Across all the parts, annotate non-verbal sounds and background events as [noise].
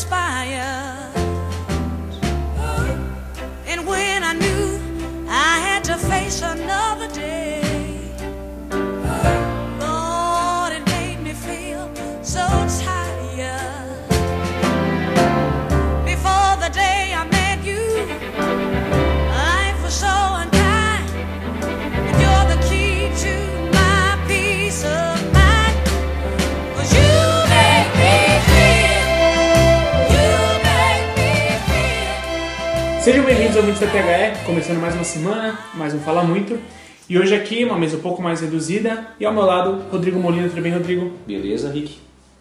transpired. And when I knew I had to face another ouvintes da THE, começando mais uma semana, mais um Fala Muito. E hoje aqui, uma mesa um pouco mais reduzida, e ao meu lado, Rodrigo Molina. Tudo bem, Rodrigo? Beleza, Rick?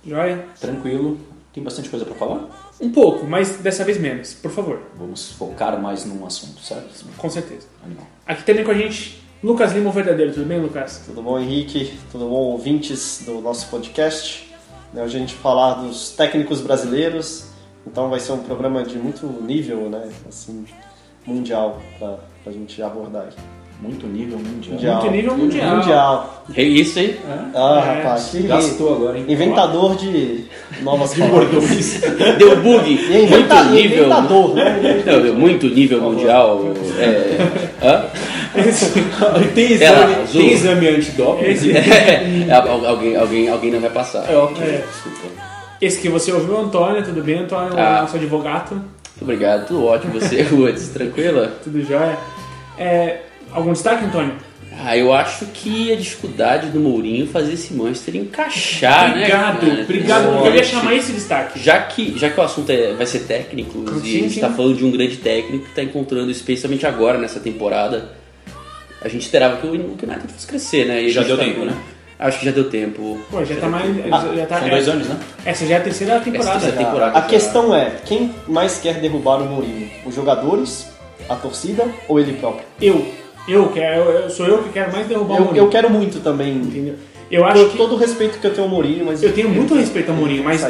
Joia? Tranquilo. Tem bastante coisa pra falar? Um pouco, mas dessa vez menos, por favor. Vamos focar mais num assunto, certo? Com certeza. Animal. Aqui também com a gente, Lucas Lima, o verdadeiro. Tudo bem, Lucas? Tudo bom, Henrique? Tudo bom, ouvintes do nosso podcast? Né, Hoje a gente vai falar dos técnicos brasileiros, então vai ser um programa de muito nível, né? Assim, mundial, pra, pra gente abordar aqui. Muito nível mundial. Mundial. Muito nível mundial. Mundial. É isso, hein? Ah, É, rapaz, que Gastou agora, hein? inventador de novas [laughs] De bordões. Deu bug. E é inventa- muito nível. inventador, né? Não, deu muito nível mundial. É, hã? tem exame, tem exame antidoping? [laughs] É, al- alguém, alguém, alguém não vai passar. É, ok. É. Desculpa. Esse que você ouviu, Antônio. Tudo bem, Antônio? Ah. Nosso advogado. Muito obrigado, tudo ótimo. Você, [laughs] Woods, tranquila? Tudo jóia? É, algum destaque, Antônio? Ah, eu acho que a dificuldade do Mourinho fazer esse Manchester encaixar, obrigado, né? cara? obrigado. porque Eu ia chamar esse destaque. Já que, já que o assunto é, vai ser técnico, Sim, e a gente está falando de um grande técnico que está encontrando, especialmente agora nessa temporada, a gente esperava que o United fosse crescer, né? E Já deu tá tempo, né? Acho que já deu tempo. Pô, já tá mais. Ah, já tá, são dois anos, né? Essa já é a terceira temporada. Essa terceira temporada. A questão é, quem mais quer derrubar o Mourinho? Os jogadores, a torcida ou ele próprio? Eu. Eu quero. Eu, sou eu que quero mais derrubar o Eu, Mourinho. eu quero muito também, Entendeu? Eu acho por que. todo o respeito que eu tenho ao Mourinho, mas... Eu tenho muito respeito ao Mourinho, mas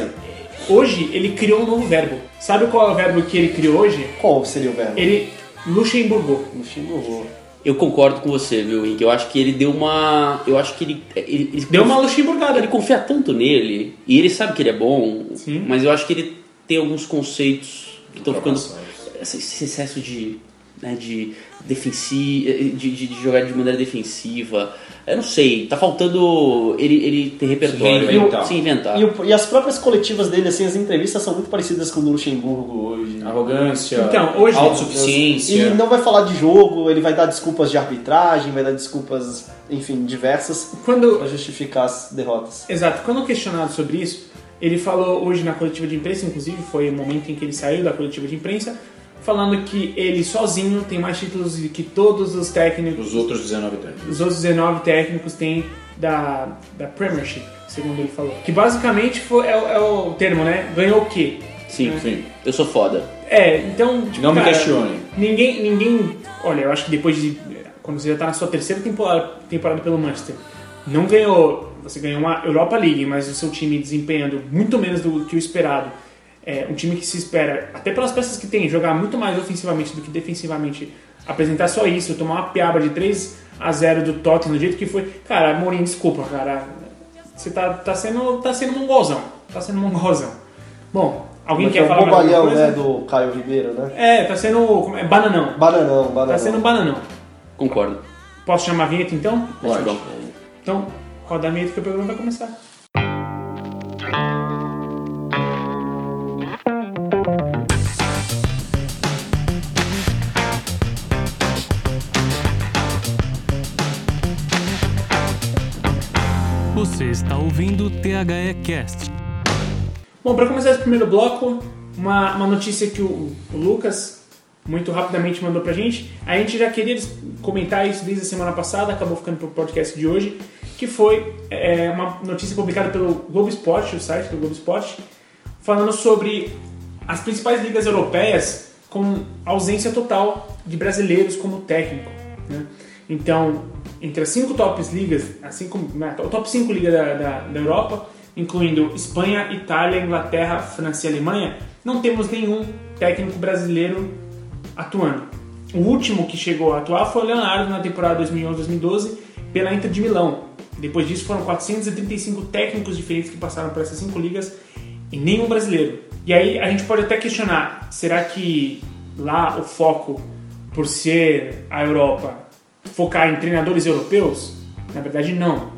hoje ele criou um novo verbo. Sabe qual é o verbo que ele criou hoje? Qual seria o verbo? Ele luxemburgou. No Xingu. Eu concordo com você, viu, Henrique? Eu acho que ele deu uma. Eu acho que ele. ele, ele Deu uma luxemburgada. Ele confia tanto nele, e ele sabe que ele é bom, Sim. mas eu acho que ele tem alguns conceitos que estão ficando. Esse excesso de. Né, de, defensi, de, de, de jogar de maneira defensiva. Eu não sei, tá faltando ele, ele ter repertório. reinventar. Se inventar. E, o- e as próprias coletivas dele, assim, as entrevistas são muito parecidas com o do Luxemburgo hoje. Arrogância, Então, hoje- autossuficiência. Ele não vai falar de jogo, ele vai dar desculpas de arbitragem, vai dar desculpas, enfim, diversas Quando. para justificar as derrotas. Exato, quando questionado sobre isso, ele falou hoje na coletiva de imprensa, inclusive foi o momento em que ele saiu da coletiva de imprensa, falando que ele sozinho tem mais títulos do que todos os técnicos, Os outros 19 técnicos. os outros 19 técnicos têm da, da Premiership, segundo ele falou. Que basicamente foi, é, o- é o termo, né? Ganhou o quê? Sim, Sim. eu sou foda. É, então. Tipo, Não me cara, questione. Ninguém, ninguém. Olha, eu acho que depois de. Quando você já tá na sua terceira temporada, temporada pelo Manchester, não ganhou. Você ganhou uma Europa League, mas o seu time desempenhando muito menos do que o esperado. É, um time que se espera, até pelas peças que tem, jogar muito mais ofensivamente do que defensivamente, apresentar só isso, tomar uma piaba de 3 a 0 do Tottenham do jeito que foi. Cara, Mourinho, desculpa, cara. Você tá, tá sendo tá sendo mongolzão. Tá sendo mongolzão. Bom, alguém Mas quer é falar mais alguma bobalhão, coisa? né, do Caio Ribeiro, né? É, tá sendo. como é? Bananão. Bananão, bananão. Tá sendo bananão. Concordo. Posso chamar a vinheta então? Bom. Então, roda a vinheta que o programa vai começar. Você está ouvindo o THE Cast. Bom, para começar esse primeiro bloco, uma, uma notícia que o, o Lucas muito rapidamente mandou pra gente. A gente já queria comentar isso desde a semana passada, acabou ficando pro podcast de hoje, que foi é, uma notícia publicada pelo Globo Esporte, o site do Globo Esporte, falando sobre as principais ligas europeias com ausência total de brasileiros como técnico. né? Então, entre as cinco tops ligas, assim como né, o top 5 ligas da, da, da Europa, incluindo Espanha, Itália, Inglaterra, França e Alemanha, não temos nenhum técnico brasileiro atuando. O último que chegou a atuar foi o Leonardo na temporada 2011-2012 pela Inter de Milão. Depois disso foram 435 técnicos diferentes que passaram por essas cinco ligas e nenhum brasileiro. E aí a gente pode até questionar, será que lá o foco, por ser a Europa, focar em treinadores europeus? Na verdade, não.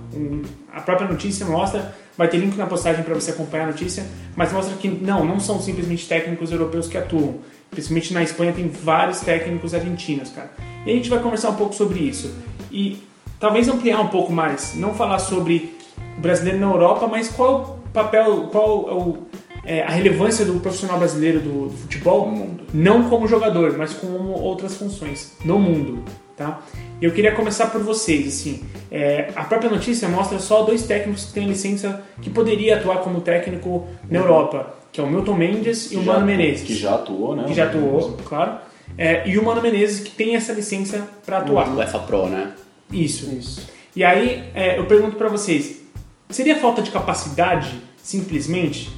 A própria notícia mostra, vai ter link na postagem para você acompanhar a notícia, mas mostra que não, não são simplesmente técnicos europeus que atuam. Principalmente na Espanha tem vários técnicos argentinos, cara. E a gente vai conversar um pouco sobre isso. E talvez ampliar um pouco mais, não falar sobre o brasileiro na Europa, mas qual o papel, qual é é, a relevância do profissional brasileiro do, do futebol, No mundo. não como jogador, mas como outras funções no mundo, tá? Eu queria começar por vocês, assim, é, a própria notícia mostra só dois técnicos que têm licença que poderia atuar como técnico na Europa, que é o Milton Mendes e o já- Mano Menezes Que já atuou, né? que já atuou, claro. É, e o Mano Menezes que tem essa licença para atuar. O EFA Pro, né? Isso. Isso. E aí é, eu pergunto para vocês, seria falta de capacidade, simplesmente,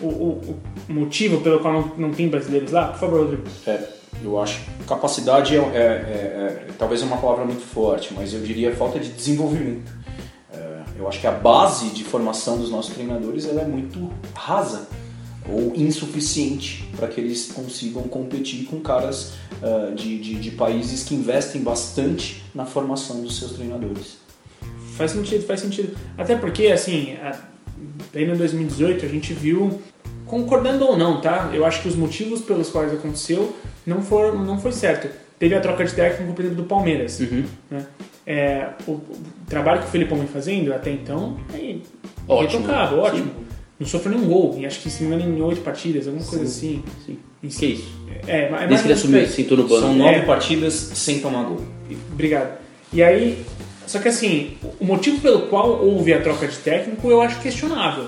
o, o- o motivo pelo qual não, não tem brasileiros lá? Por favor, Rodrigo. É, eu acho capacidade é, é- é- é- talvez é uma palavra muito forte, mas eu diria falta de desenvolvimento. É, eu acho que a base de formação dos nossos treinadores ela é muito rasa ou insuficiente para que eles consigam competir com caras ah, de, de- de países que investem bastante na formação dos seus treinadores. Faz sentido, faz sentido. Até porque, assim, a- bem no 2018 a gente viu, concordando ou não, tá? Eu acho que os motivos pelos quais aconteceu não foram, não foi certo. Teve a troca de técnico, por exemplo, do Palmeiras. Uhum. né? É, o, o trabalho que o Felipão vem fazendo até então é Ótimo. irretocável, ótimo. Não sofreu nenhum gol, e acho que se não me engano em oito partidas, alguma coisa assim. Sim. Que isso? É, é mais Desde que ele assumiu, sentou no banco. São nove É. partidas sem tomar gol. Obrigado. E aí, só que assim, o motivo pelo qual houve a troca de técnico eu acho questionável,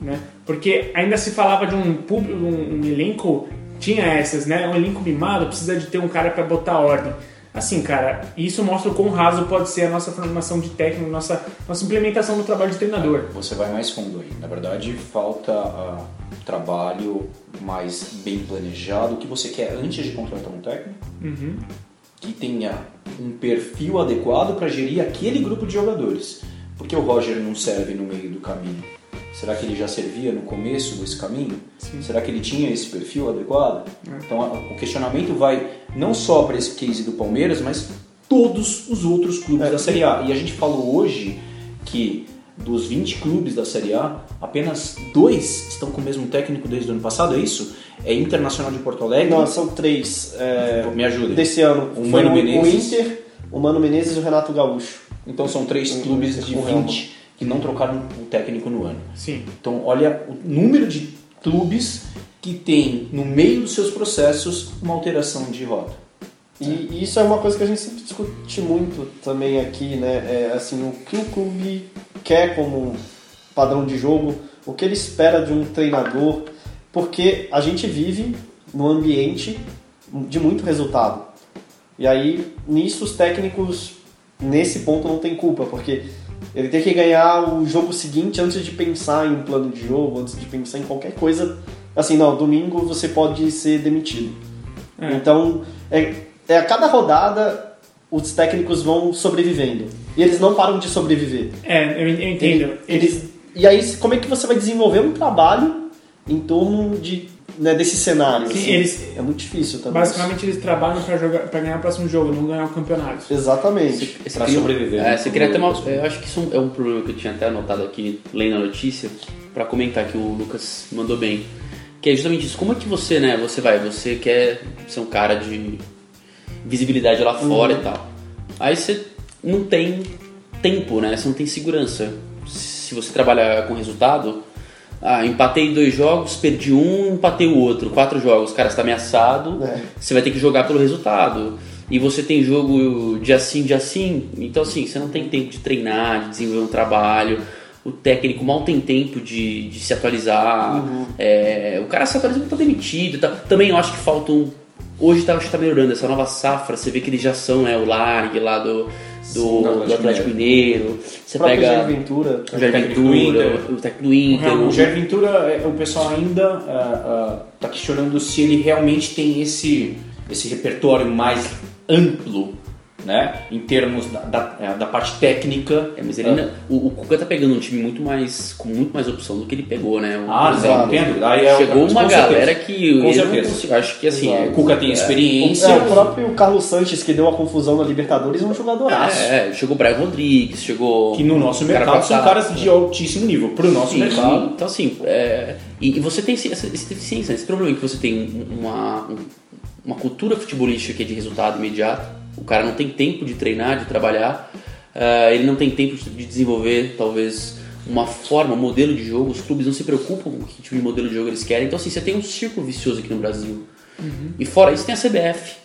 né? Porque ainda se falava de um público, um, um elenco, tinha essas, né? Um elenco mimado precisa de ter um cara para botar ordem. Assim, cara, isso mostra o quão raso pode ser a nossa formação de técnico, nossa, nossa implementação no trabalho de treinador. Você vai mais fundo aí. Na verdade, falta ah, trabalho mais bem planejado. O que você quer antes de contratar um técnico? Uhum. Que tenha um perfil adequado para gerir aquele grupo de jogadores. Porque o Roger não serve no meio do caminho. Será que ele já servia no começo desse caminho? Será que ele tinha esse perfil adequado? Então a- o questionamento vai não só para esse case do Palmeiras, mas todos os outros clubes É, da Série A. E a gente falou hoje que dos 20 clubes da Série A, apenas dois estão com o mesmo técnico desde o ano passado, é isso? É Internacional de Porto Alegre? Não, são três é, Me ajuda. desse ano. O Foi Mano o, Menezes. o Inter, o Mano Menezes e o Renato Gaúcho. Então são três clubes de um 20 que não trocaram o técnico no ano. Sim. Então olha o número de clubes que tem no meio dos seus processos uma alteração de rota. E, isso é uma coisa que a gente sempre discute muito também aqui, né? É, assim, o que o clube quer como padrão de jogo, o que ele espera de um treinador, porque a gente vive num ambiente de muito resultado. E aí, nisso, os técnicos, nesse ponto, não tem culpa, porque ele tem que ganhar o jogo seguinte antes de pensar em um plano de jogo, antes de pensar em qualquer coisa. Assim, não, domingo você pode ser demitido. É. Então, é, é a cada rodada os técnicos vão sobrevivendo. E eles não param de sobreviver. É, eu, entendo. Ele- eles, e aí, como é que você vai desenvolver um trabalho em torno de, né, desse cenário? Sim, assim? eles- É muito difícil também. Basicamente eles trabalham para jogar para ganhar o próximo jogo, não ganhar o campeonato. Exatamente. Esse Pra sobreviver, É, você queria até uma, eu acho que isso é um problema que eu tinha até anotado aqui, lendo a notícia, pra comentar que o Lucas mandou bem. Que é justamente isso. Como é que você, né, você vai, você quer ser um cara de visibilidade lá fora e tal. Aí você não tem tempo, né? Você não tem segurança. Se você trabalha com resultado, ah, empatei dois jogos, perdi um, empatei o outro, quatro jogos, cara, você tá ameaçado, É. você vai ter que jogar pelo resultado. E você tem jogo dia sim, dia sim, então assim, você não tem tempo de treinar, de desenvolver um trabalho. O técnico mal tem tempo de, de se atualizar. É, o cara se atualiza e tá demitido. tal. Também eu acho que falta um. Hoje tá, acho que tá melhorando essa nova safra. Você vê que eles já são, né? O Largue lá do, do, do Atlético Mineiro. Você pega. Jair Ventura. o Jair Ventura, o técnico do Inter. O Jair Ventura, é, o pessoal ainda está questionando se ele realmente tem esse, esse repertório mais amplo né? Em termos da, da, é, da parte técnica. É, mas ele não- o, o Cuca tá pegando um time muito mais com muito mais opção do que ele pegou, né? O- Ah, não, entendo. Aí é chegou uma com certeza. galera que Com certeza. acho que assim, Exato. é, O Cuca tem experiência. É, o próprio Carlos Sanches, que deu a confusão na Libertadores, é um jogadoraço. é, chegou o Brian Rodrigues, chegou Que no nosso o cara mercado são caras de altíssimo nível. Pro nosso Sim, mercado. Então, assim, é, e, e você tem essa, essa deficiência, esse problema que você tem uma, um- uma cultura futebolística que é de resultado imediato, o cara não tem tempo de treinar, de trabalhar, ah, ele não tem tempo de de desenvolver, talvez, uma forma, um modelo de jogo, os clubes não se preocupam com que tipo de modelo de jogo eles querem, então, assim, você tem um círculo vicioso aqui no Brasil. E fora isso tem a CBF,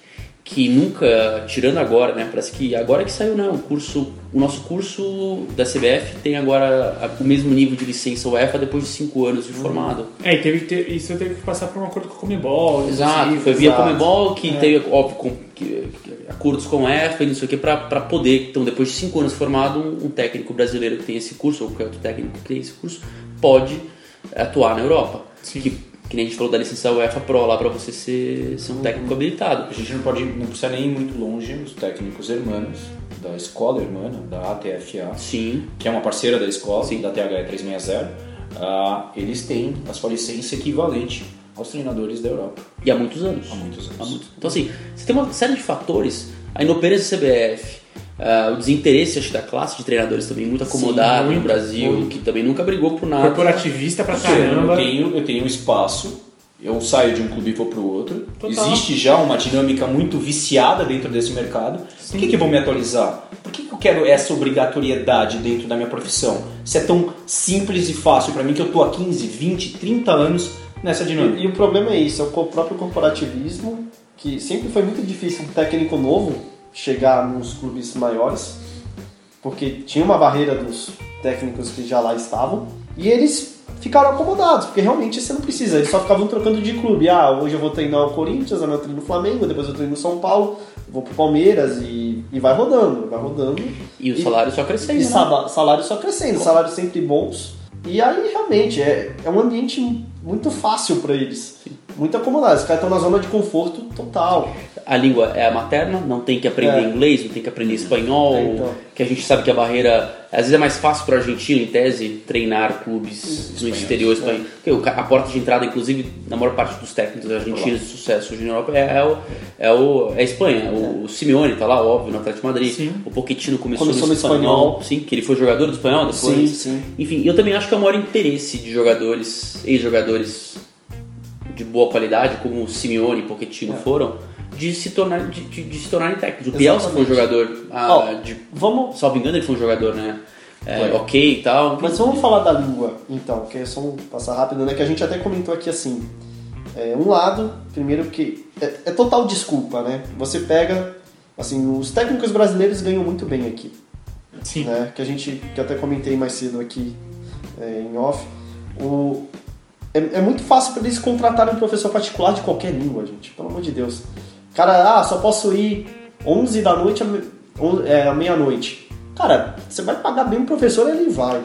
que nunca, tirando agora, né, parece que agora que saiu, né, o curso, o nosso curso da CBF tem agora o mesmo nível de licença UEFA depois de cinco anos de formado. É, e teve que ter, isso teve que passar por um acordo com a Comebol. Exato, foi via exato. Comebol que teve, óbvio, com, que- que- acordos com a UEFA e não sei o que, pra, pra poder, então depois de cinco anos formado, um, um técnico brasileiro que tem esse curso, ou qualquer outro técnico que tem esse curso, pode atuar na Europa. Sim. Que, que nem a gente falou da licença UEFA Pro lá pra você ser, ser um técnico habilitado. A gente não pode, não precisa nem ir muito longe. Os técnicos hermanos da escola hermana, da ATFA, Sim, que é uma parceira da escola, Sim. da THE 360, ah, eles têm a sua licença equivalente aos treinadores da Europa e há muitos anos. há muitos Há anos. muito- Então, assim, você tem uma série de fatores, a inoperância da CBF, ah, o desinteresse acho, da classe de treinadores também muito acomodado no muito, Brasil, muito. que também nunca brigou por nada. Corporativista pra Porque eu caramba. tenho, eu tenho um espaço, eu saio de um clube e vou para o outro. Total. Existe já uma dinâmica muito viciada dentro desse mercado. Por que, que eu vou me atualizar? Por que, que eu quero essa obrigatoriedade dentro da minha profissão? Se é tão simples e fácil para mim que eu tô há 15, 20, 30 anos nessa dinâmica. E, e o problema é isso, é o próprio corporativismo, que sempre foi muito difícil um técnico novo chegar nos clubes maiores, porque tinha uma barreira dos técnicos que já lá estavam, e eles ficaram acomodados, porque realmente você não precisa, eles só ficavam trocando de clube. Ah, hoje eu vou treinar o Corinthians, amanhã eu treino o Flamengo, depois eu treino o São Paulo, vou pro Palmeiras e, e vai rodando, vai rodando. E o salário só crescendo. E né? salário só crescendo, salários sempre bons. E aí, realmente, é, é um ambiente muito fácil para eles. Muito acomodado. Os caras estão na zona de conforto total. A língua é a materna, não tem que aprender É. inglês, não tem que aprender espanhol, É, então. que a gente sabe que a barreira. Às vezes é mais fácil para o argentino, em tese, treinar clubes no exterior espanhol. Porque o ca- a porta de entrada, inclusive, na maior parte dos técnicos argentinos de sucesso hoje na Europa é, é o, é, o, é a Espanha. O, Simeone tá lá, óbvio, no Atlético de Madrid. Sim. O Pochettino começou, Começou no no espanhol, espanhol. sim, que ele foi jogador do espanhol depois. Sim, sim. Enfim, eu também acho que é o maior interesse de jogadores, ex-jogadores de boa qualidade, como o Simeone e Pochettino foram, de se tornar de, de- de se tornarem técnicos. O Bielsa foi um jogador, ah, Ó, de, Vamos, salvo engano, ele foi um jogador, né? é, ok e tal. mas vamos falar da língua, então, que é só um passar rápido, né? Que a gente até comentou aqui assim. É, um lado, primeiro que é, é total desculpa, né? Você pega, assim, os técnicos brasileiros ganham muito bem aqui. Sim. né, que a gente que eu até comentei mais cedo aqui é, em off o, é, é muito fácil para eles contratarem um professor particular de qualquer língua gente pelo amor de Deus. Cara ah só posso ir 11 da noite é, à meia-noite. Cara você vai pagar bem o professor ele vai.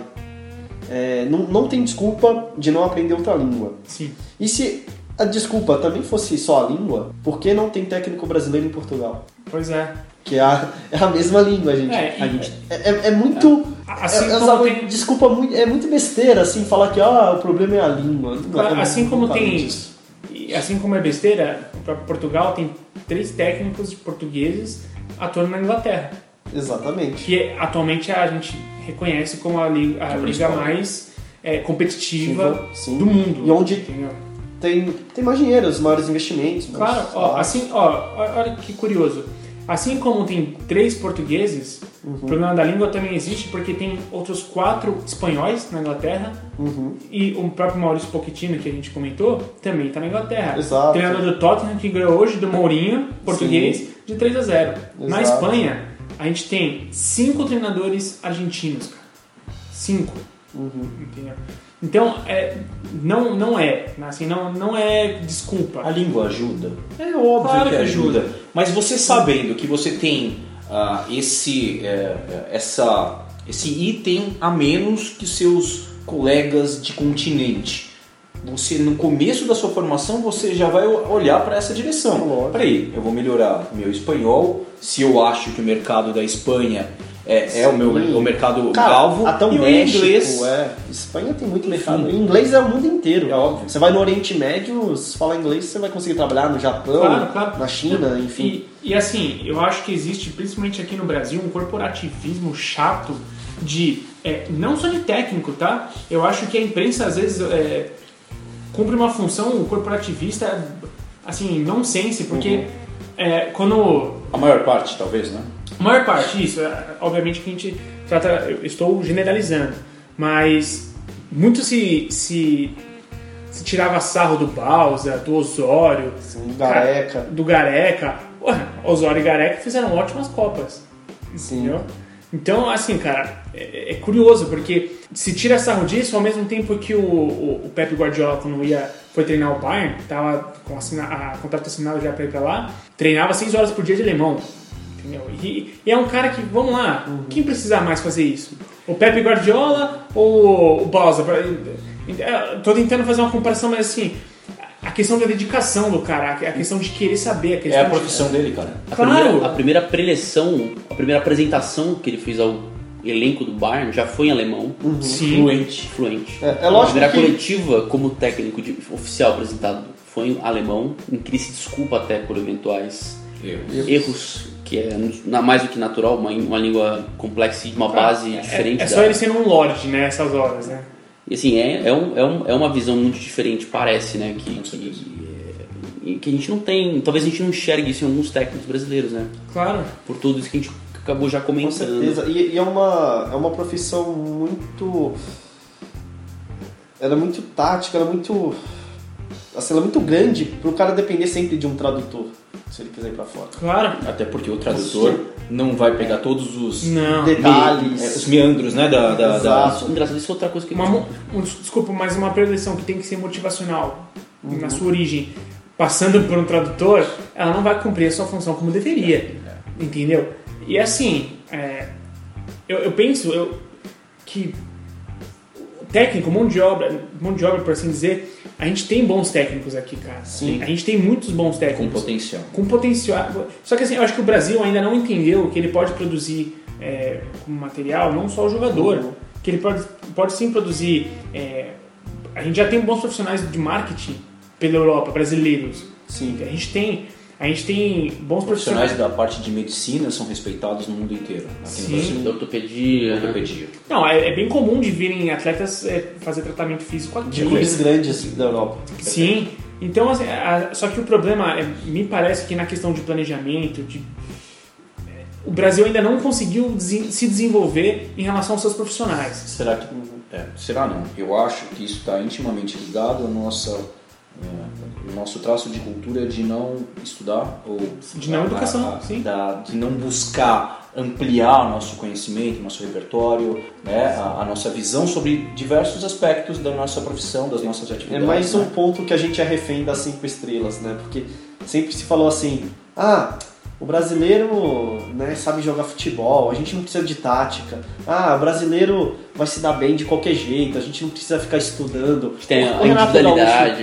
É, não, não tem desculpa de não aprender outra língua. Sim. e se a desculpa também fosse só a língua por que não tem técnico brasileiro em Portugal? Pois é. Que é a, é a mesma língua gente É, A gente é, é- é muito. Assim é, é como tem- Desculpa, muito, é muito besteira assim falar que ah, o problema é a língua. Não assim como tem. isso. e Assim como é besteira, o próprio Portugal tem três técnicos portugueses atuando na Inglaterra. Exatamente. Que atualmente a gente reconhece como a liga, a liga mais é, competitiva Sim. do mundo. E onde entendeu? tem, tem mais dinheiro, os maiores investimentos. Claro, ó, salários. assim, ó, olha que curioso. Assim como tem três portugueses, Uhum. o problema da língua também existe porque tem outros quatro espanhóis na Inglaterra Uhum. e o próprio Maurício Pochettino, que a gente comentou, também está na Inglaterra. Exato. Treinador do Tottenham que ganhou hoje do Mourinho, português, de 3 a 0. Na Exato. Espanha, a gente tem cinco treinadores argentinos, cara. Cinco. Uhum. Entendeu? Então, é, não, não é, assim, não, não é desculpa. A língua ajuda? É óbvio Claro que ajuda. ajuda. Mas você sabendo que você tem ah, esse, é, essa, esse item a menos que seus colegas de continente, você no começo da sua formação você já vai olhar para essa direção. Peraí, eu vou melhorar meu espanhol. Se eu acho que o mercado da Espanha é, é o meu o mercado Cara, alvo, até o e México, inglês. é. Espanha tem muito mercado. Inglês é o mundo inteiro. É óbvio. Você vai no Oriente Médio, se falar inglês, você vai conseguir trabalhar no Japão, Claro, claro. na China, enfim. E, e assim, eu acho que existe, principalmente aqui no Brasil, um corporativismo chato de. é, não só de técnico, tá? Eu acho que a imprensa às vezes é, cumpre uma função corporativista, assim, nonsense, porque é, quando A maior parte, talvez, né? A maior parte, isso, é, obviamente que a gente trata, eu estou generalizando, mas muito se, se, se tirava sarro do Bausa, do Osório, Sim, Gareca. do Gareca. Ué, Osório e Gareca fizeram ótimas Copas, Sim. entendeu? Então, assim, cara, é, é curioso, porque se tira sarro disso, ao mesmo tempo que o, o, o Pep Guardiola, quando ia, foi treinar o Bayern, tava com assina, a contrato assinado já pra ir pra lá, treinava 6 horas por dia de alemão. Entendeu? E, e é um cara que, vamos lá, quem precisa mais fazer isso? O Pep Guardiola ou o? Pra- é, Tô tentando fazer uma comparação, mas assim, a questão da dedicação do cara, a questão de querer saber, a questão É a de- profissão dele, cara. A Claro. primeira, a primeira preleção, a primeira apresentação que ele fez ao elenco do Bayern já foi em alemão, Sim. fluente. fluente. É- é lógico a primeira que- coletiva como técnico de- oficial apresentado foi em alemão, em que ele se desculpa até por eventuais Eu. erros, que é mais do que natural, uma, uma língua complexa e de uma base É- diferente. É, da- só ele sendo um lord, né, essas horas, né? E assim, é, é, um- é, um- é uma visão muito diferente, parece, né? Que, Com que, que a gente não tem. Talvez a gente não enxergue isso em alguns técnicos brasileiros, né? Claro. Por tudo isso que a gente acabou já Com comentando. certeza. E, e é, uma, é uma profissão muito. Ela é muito tática, ela é muito. Assim, ela é muito grande pro cara depender sempre de um tradutor, se ele quiser ir pra fora. Claro. Até porque o tradutor não vai pegar todos os, Não. Detalhes. é, os meandros, né, da, da, da- Exato. Engraçado, isso é outra coisa que Uma, um, des- desculpa, mas uma preleção que tem que ser motivacional na sua origem, passando por um tradutor, ela não vai cumprir a sua função como deveria. Entendeu? E assim, é, eu, eu penso eu, que técnico, mão de obra, mão de obra, por assim dizer, a gente tem bons técnicos aqui, cara. Sim. A gente tem muitos bons com técnicos. potencial. com potencial. Só que assim, eu acho que o Brasil ainda não entendeu que ele pode produzir é, como material não só o jogador, Uhum. que ele pode, pode sim produzir. é, a gente já tem bons profissionais de marketing pela Europa, brasileiros. Sim. A gente tem, a gente tem bons profissionais. Profissionais da parte de medicina são respeitados no mundo inteiro. Aqui Sim. no Brasil. da ortopedia. né? Ortopedia. Não, é, é bem comum de virem atletas é, fazer tratamento físico aqui. De clubes grandes da Europa. Sim. Então, assim, a- só que o problema, é, me parece que na questão de planejamento, de, é, o Brasil ainda não conseguiu desen- se desenvolver em relação aos seus profissionais. Será que. É, será não? Eu acho que isso está intimamente ligado à nossa. É, o nosso traço de cultura de não estudar ou De não a- educação, a- sim. da- de não buscar ampliar nosso conhecimento, nosso repertório, né, a, a nossa visão sobre diversos aspectos da nossa profissão, das nossas É atividades. mais um né? ponto que a gente é refém das cinco estrelas, né? Porque sempre se falou assim, ah, o brasileiro né, sabe jogar futebol, a gente não precisa de tática. Ah, o brasileiro vai se dar bem de qualquer jeito, a gente não precisa ficar estudando. Tem O a Renato. Gaúcho-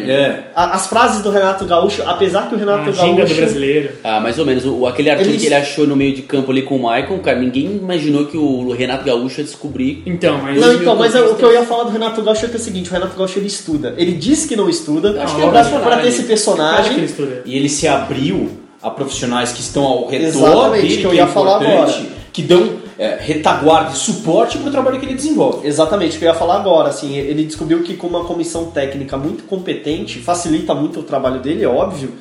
É, a- As frases do Renato Gaúcho, apesar que o A Renato agenda do Gaúcho... brasileiro. Ah, mais ou menos. O, aquele artigo Eles- que ele achou no meio de campo ali com o Maicon, cara, ninguém imaginou que o Renato Gaúcho ia descobrir. Então, mas. Não, então, mas o que eu ia falar do Renato Gaúcho é que é o seguinte, o Renato Gaúcho ele estuda. Ele diz que não estuda, Acho que pra, é pra personagem. ter esse Acho que ele personagem. estuda. e ele se abriu a profissionais que estão ao redor Exatamente, dele, que eu é ia falar importante, agora. que dão é, retaguarda e suporte para o trabalho que ele desenvolve. Exatamente, o que eu ia falar agora, assim, ele descobriu que com uma comissão técnica muito competente, facilita muito o trabalho dele, é óbvio,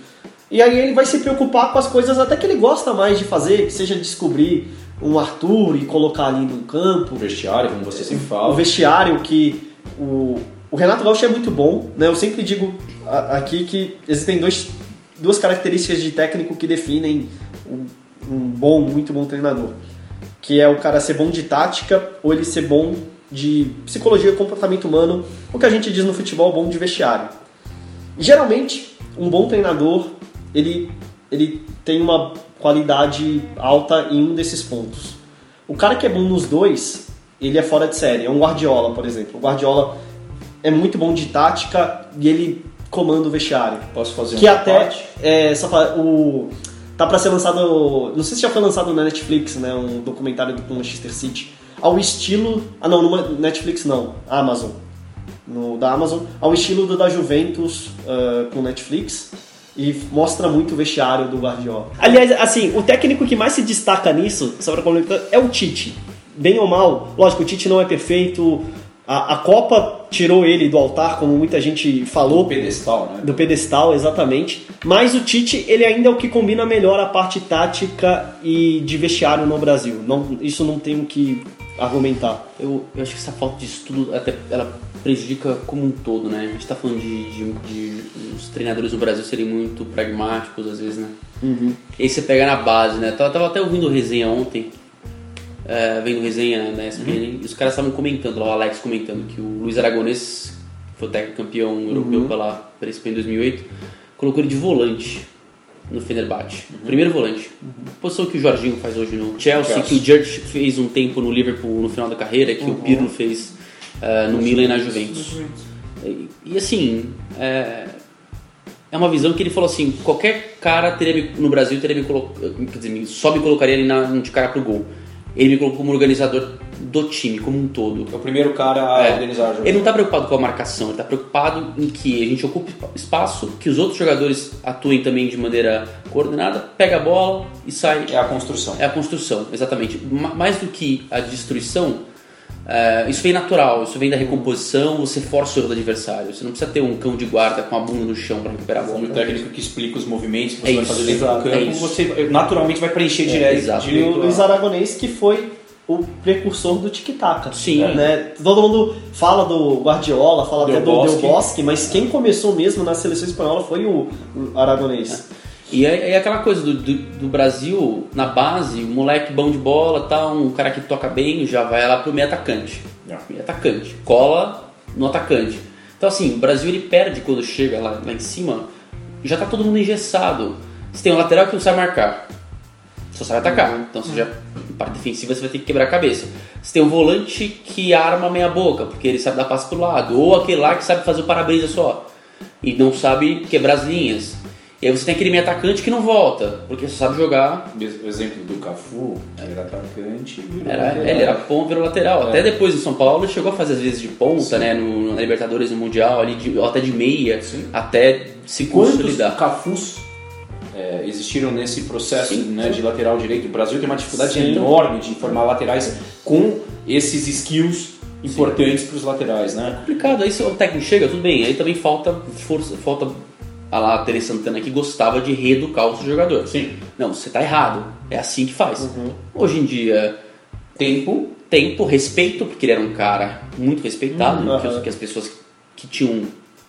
e aí ele vai se preocupar com as coisas até que ele gosta mais de fazer, que seja descobrir um Arthur e colocar ali no campo, O vestiário, como você sempre o fala. vestiário que o, o Renato Gaúcho é muito bom, né? Eu sempre digo aqui que existem dois, duas características de técnico que definem um, um bom, muito bom treinador, que é o cara ser bom de tática ou ele ser bom de psicologia, comportamento humano, o que a gente diz no futebol, bom de vestiário. Geralmente, um bom treinador, ele, ele tem uma qualidade alta em um desses pontos. O cara que é bom nos dois, ele é fora de série. É um Guardiola, por exemplo. O Guardiola, é muito bom de tática e ele comanda o vestiário. Posso fazer Que um até é, só fa- o tá pra ser lançado, não sei se já foi lançado na Netflix, né, um documentário do Manchester City, ao estilo, ah não, numa Netflix não, Amazon, no da Amazon, ao estilo do da Juventus ah, com Netflix e mostra muito o vestiário do Guardiola. Aliás, assim, o técnico que mais se destaca nisso, só pra complementar, é o Tite. Bem ou mal, lógico, o Tite não é perfeito. A, a Copa tirou ele do altar, como muita gente falou O pedestal, né? do pedestal, exatamente. Mas o Tite, ele ainda é o que combina melhor a parte tática e de vestiário no Brasil. Não, isso não tem o que argumentar. Eu, eu acho que essa falta de estudo até ela prejudica como um todo, né? A gente tá falando de, de, de os treinadores no Brasil serem muito pragmáticos às vezes, né? E aí você pega na base, né? Tava, tava até ouvindo resenha ontem, é, vendo resenha da ESPN, e os caras estavam comentando lá, o Alex comentando que o Luiz Aragonês, que foi o técnico campeão europeu pela, pela ESPN em 2008, colocou ele de volante no Fenerbahçe. Primeiro volante. Posição que o Jorginho faz hoje no Chelsea, Chelsea. que o Judge fez um tempo no Liverpool no final da carreira, que o Pirlo fez eh, no Milan e na Juventus. E, e, assim, é, é uma visão que ele falou assim: qualquer cara teria me- no Brasil teria me colocado, quer dizer, só me colocaria ali na, de cara pro gol. Ele me colocou como organizador do time, como um todo. É o primeiro cara a É. organizar o jogo. Ele não está preocupado com a marcação, ele está preocupado em que a gente ocupe espaço, que os outros jogadores atuem também de maneira coordenada, pega a bola e sai. É a construção. É a construção, exatamente. Ma- Mais do que a destruição, é, isso vem natural, isso vem da recomposição, você força o erro do adversário. Você não precisa ter um cão de guarda com a bunda no chão para recuperar a E o bola. técnico que explica os movimentos que você É vai isso, fazer dentro do é campo, isso. você naturalmente vai preencher direto. exato. E o Luiz Aragonês que foi o precursor do tic-tac. Sim. Né? Todo mundo fala do Guardiola, fala Del até do Bosque. Del Bosque, mas quem começou mesmo na seleção espanhola foi o o Aragonês. E é, é aquela coisa do, do, do Brasil, na base, moleque bom de bola, tá, um cara que toca bem, já vai lá pro meio atacante. É. Meio atacante. Cola no atacante. Então assim, o Brasil ele perde quando chega lá, lá em cima, já tá todo mundo engessado. Você tem um lateral que não sabe marcar. Só sabe atacar. Então você já, em parte defensiva, você vai ter que quebrar a cabeça. Você tem um volante que arma meia boca, porque ele sabe dar passe pro lado. Ou aquele lá que sabe fazer o para-brisa só. E não sabe quebrar as linhas. E aí você tem aquele meio atacante que não volta, porque só sabe jogar. O exemplo do Cafu, ele era atacante Era, lateral. ele era ponta, virou lateral. Até depois no São Paulo ele chegou a fazer às vezes de ponta, né? No, na Libertadores, no Mundial, ali de, até de meia, até se Quantos consolidar. Cafus é, existiram nesse processo Sim, né, de lateral direito? O Brasil tem uma dificuldade Sim. enorme de formar laterais com esses skills importantes para os laterais, né? complicado. Aí se o técnico chega, tudo bem. Aí também falta força, falta a lá Tere Santana que gostava de reeducar o seu jogador. Sim. Não, você tá errado. É assim que faz. Hoje em dia, tempo, tempo, respeito, porque ele era um cara muito respeitado, Uhum. que, as- que as pessoas que tinham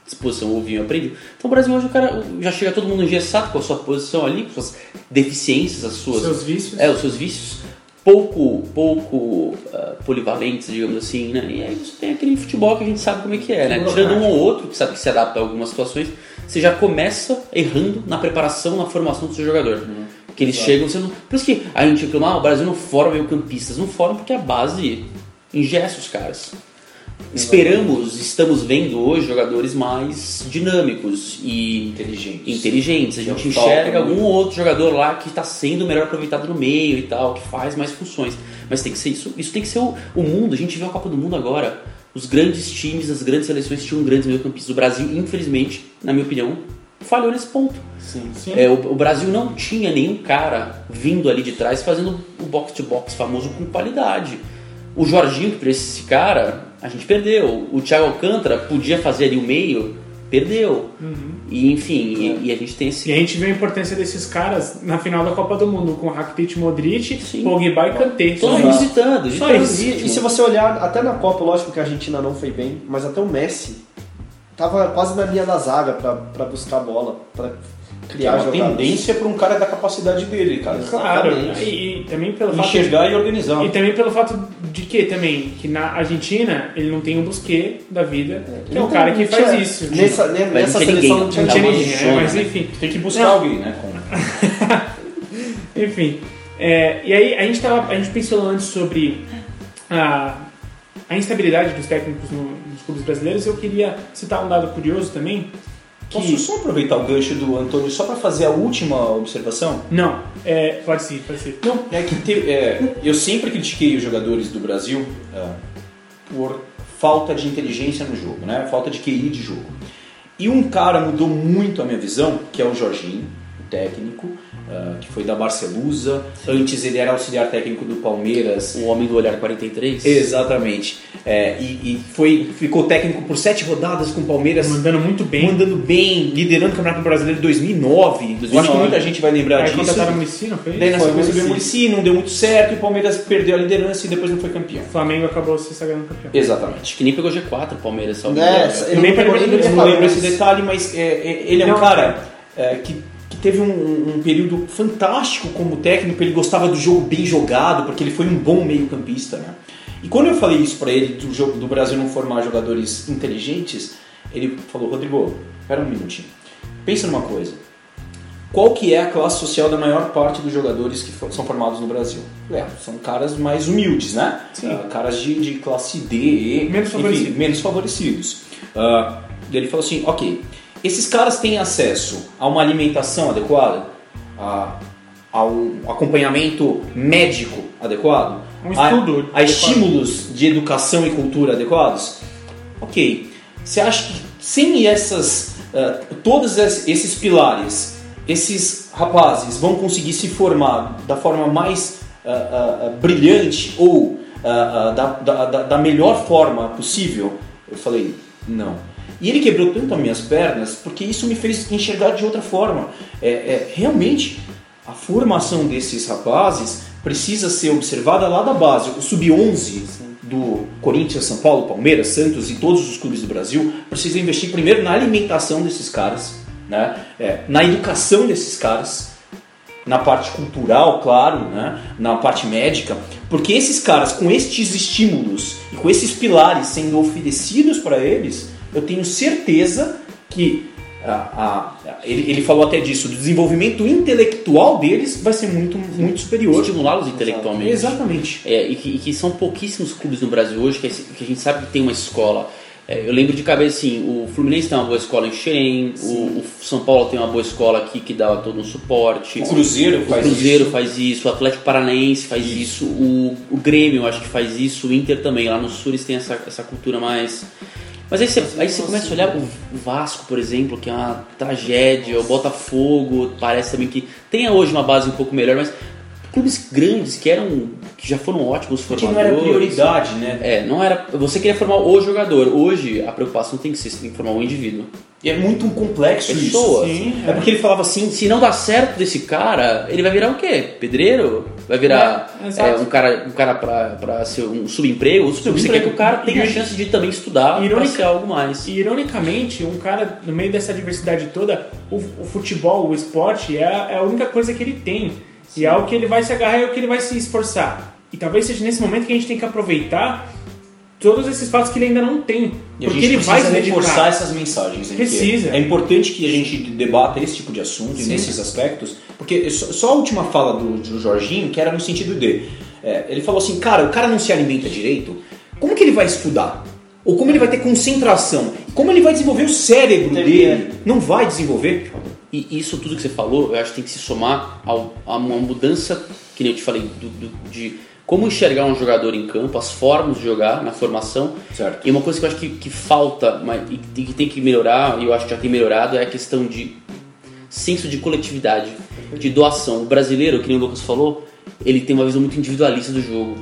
disposição ouviam e aprendiam. Então o Brasil hoje o cara já chega todo mundo engessado com a sua posição ali, com suas deficiências, as suas Seus vícios. é, os seus vícios pouco, pouco ah, polivalentes, digamos assim, né? E aí você tem aquele futebol que a gente sabe como é que é, né? Tirando um ou outro, que sabe que se adapta a algumas situações, você já começa errando na preparação, na formação do seu jogador. Que eles chegam, você não... Por isso que a gente reclama, ah, o Brasil não forma meio campistas. Não forma porque a base ingessa os caras. Esperamos, estamos vendo hoje jogadores mais dinâmicos e Inteligentes. inteligentes. A Que gente enxerga muito. algum outro jogador lá que está sendo melhor aproveitado no meio e tal, que faz mais funções. Mas tem que ser isso. Isso tem que ser o, o mundo. A gente vê a Copa do Mundo agora. Os grandes times, as grandes seleções tinham grandes meio-campistas. O Brasil, infelizmente, na minha opinião, falhou nesse ponto. Sim. Sim. É, o, o Brasil não tinha nenhum cara vindo ali de trás fazendo o box-to-box famoso com qualidade. O Jorginho, que parecia esse cara, a gente perdeu. O Thiago Alcântara podia fazer ali o meio, perdeu. E enfim, e, e a gente tem esse. E a gente vê a importância desses caras na final da Copa do Mundo, com Rakitic, Modric, Sim. Pogba e Kanté. Todo Só isso. visitando, Só isso. o E, e se você olhar, até na Copa, lógico que a Argentina não foi bem, mas até o Messi tava quase na linha da zaga pra, pra buscar a bola, pra Que é criar uma jogadas. tendência para um cara da capacidade dele, cara. Claro, e, e também pelo fato Enxergar e organizar. E também pelo fato de que também, que na Argentina ele não tem o Busquets da vida, que é o cara que faz tinha- isso. Nessa, né, Mas nessa seleção ninguém, não tinha não ninguém, né? zona, mas né? enfim. Tem que buscar Não. alguém, né? com- [laughs] Enfim. É, e aí a gente, tava, a gente pensou antes sobre a, a instabilidade dos técnicos no- nos clubes brasileiros. Eu queria citar um dado curioso também. Que... Posso só aproveitar o gancho do Antônio só para fazer a última observação? Não, é, pode ser, pode ser. Não, é que te- é, eu sempre critiquei os jogadores do Brasil é, por falta de inteligência no jogo, né? Falta de QI de jogo. E um cara mudou muito a minha visão, que é o Jorginho, o técnico, é, que foi da Barcelusa. Antes ele era auxiliar técnico do Palmeiras. O Homem do Olhar 43. Exatamente. É, e e foi, ficou técnico por sete rodadas com o Palmeiras. Mandando muito bem. Mandando bem, liderando o Campeonato Brasileiro em 2009. Eu acho que 2009. muita gente vai lembrar Aí disso. contrataram o Muricy, não foi? Daí na sequência veio o Muricy. Não deu muito certo, e o Palmeiras perdeu a liderança e depois não foi campeão. O Flamengo acabou se sagrando campeão. Exatamente. Que nem pegou G4 o Palmeiras, salvo É, nem nem Eu não lembro esse detalhe, mas é, é, ele é um Não, cara é, que teve um, um período fantástico como técnico, ele gostava do jogo bem jogado, porque ele foi um bom meio-campista, né? E quando eu falei isso pra ele, do, jogo, do Brasil não formar jogadores inteligentes, ele falou, Rodrigo, espera um minutinho, pensa numa coisa, qual que é a classe social da maior parte dos jogadores que for- são formados no Brasil? É, são caras mais humildes, né? Sim. Ah, caras de, de classe D, E, Menos enfim, favorecidos. menos favorecidos. Daí ele falou assim, ok, esses caras têm acesso a uma alimentação adequada, a, a um acompanhamento médico adequado, Um estudo a, a estímulos de educação e cultura adequados? Ok, você acha que sem essas, ah, todos es- esses pilares, esses rapazes vão conseguir se formar da forma mais ah, ah, brilhante ou da- da- da melhor forma possível? Eu falei, não. E ele quebrou tanto as minhas pernas porque isso me fez enxergar de outra forma. É, é, realmente, a formação desses rapazes precisa ser observada lá da base. O sub-11 do Corinthians, São Paulo, Palmeiras, Santos e todos os clubes do Brasil precisa investir primeiro na alimentação desses caras, né? É, na educação desses caras, na parte cultural, claro, né? na parte médica, porque esses caras, com estes estímulos e com esses pilares sendo oferecidos para eles, eu tenho certeza que a- a- ele, ele falou até disso, o desenvolvimento intelectual deles vai ser muito, muito superior. Estimulá-los intelectualmente. Exatamente. É, e, que, e que são pouquíssimos clubes no Brasil hoje que, que a gente sabe que tem uma escola. É, eu lembro de cabeça assim, o Fluminense tem uma boa escola em Xerém, o, o São Paulo tem uma boa escola aqui que dá todo um suporte. O Cruzeiro O faz Cruzeiro isso. faz isso, o Atlético Paranaense faz isso, o, o Grêmio eu acho que faz isso, o Inter também. Lá no Sul eles têm essa, essa cultura mais. Mas aí você, aí você começa a olhar o Vasco, por exemplo, que é uma tragédia, o Botafogo, parece também que tem hoje uma base um pouco melhor, mas clubes grandes que eram que já foram ótimos Que formadores. não era prioridade, né? É, não era. Você queria formar o jogador. Hoje a preocupação tem que ser, você tem que formar o indivíduo. E é muito um complexo Pessoa. isso. Sim, É porque ele falava assim, Se não dá certo desse cara, ele vai virar o quê? Pedreiro? Vai virar É, é, um cara, um cara pra, pra ser um subemprego? Você Subemprego. quer que o cara tenha a chance de também estudar pra Irônica- ser algo mais. E, ironicamente, um cara, no meio dessa diversidade toda, o, o futebol, o esporte, é a, é a única coisa que ele tem. E é o que ele vai se agarrar, é o que ele vai se esforçar. E talvez seja nesse momento que a gente tem que aproveitar todos esses fatos que ele ainda não tem. E a porque gente ele vai se reforçar essas mensagens. né? Precisa. É importante que a gente debata esse tipo de assunto e nesses aspectos, porque só, a última fala do, do Jorginho, que era no sentido de... é, ele falou assim, cara, o cara não se alimenta direito, como que ele vai estudar? Ou como ele vai ter concentração? Como ele vai desenvolver o cérebro Tem- dele? Não vai desenvolver. E isso tudo que você falou, eu acho que tem que se somar ao- a uma mudança, que nem eu te falei, do- do- de como enxergar um jogador em campo, as formas de jogar na formação. Certo. E uma coisa que eu acho que, que falta, mas e que que tem que melhorar, e eu acho que já tem melhorado, é a questão de senso de coletividade, de doação. O brasileiro, que nem o Lucas falou, ele tem uma visão muito individualista do jogo.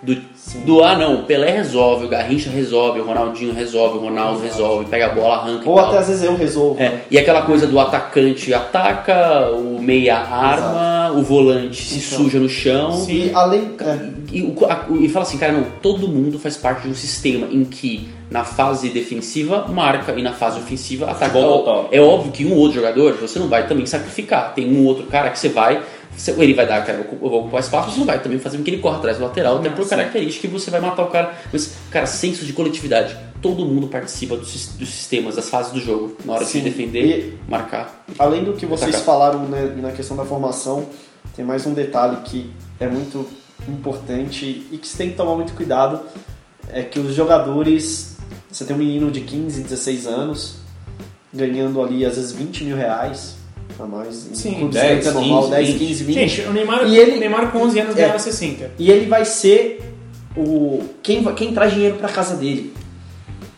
Do, do ah não, o Pelé resolve, o Garrincha resolve, o Ronaldinho resolve, o Ronaldo resolve, pega a bola, arranca Ou e tal. até às vezes eu resolvo. É, e aquela coisa do atacante ataca, o meia arma, o volante se Então. suja no chão. E além. é, E, o- a- e fala assim, cara, não, todo mundo faz parte de um sistema em que na fase defensiva marca e na fase ofensiva ataca. Futebol. É óbvio que um outro jogador você não vai também sacrificar. Tem um outro cara que você vai, ele vai dar, cara, eu vou ocupar espaço, você não vai também fazer com que ele corra atrás do lateral, até por característica que você vai matar o cara. Mas, cara, senso de coletividade. Todo mundo participa dos, dos sistemas, das fases do jogo. Na hora Sim. de defender, marcar. Além do que vocês Atacar. falaram né, na questão da formação, tem mais um detalhe que é muito importante e que você tem que tomar muito cuidado, é que os jogadores Você tem um menino de 15, 16 anos, ganhando ali às vezes 20 mil reais a mais. Sim, clubes 10, grandes é normal, 15, 10, 20. 15, 20. Gente, o Neymar, E ele- Neymar com 11 anos É. ganhava 60. E ele vai ser o quem, quem traz dinheiro pra casa dele.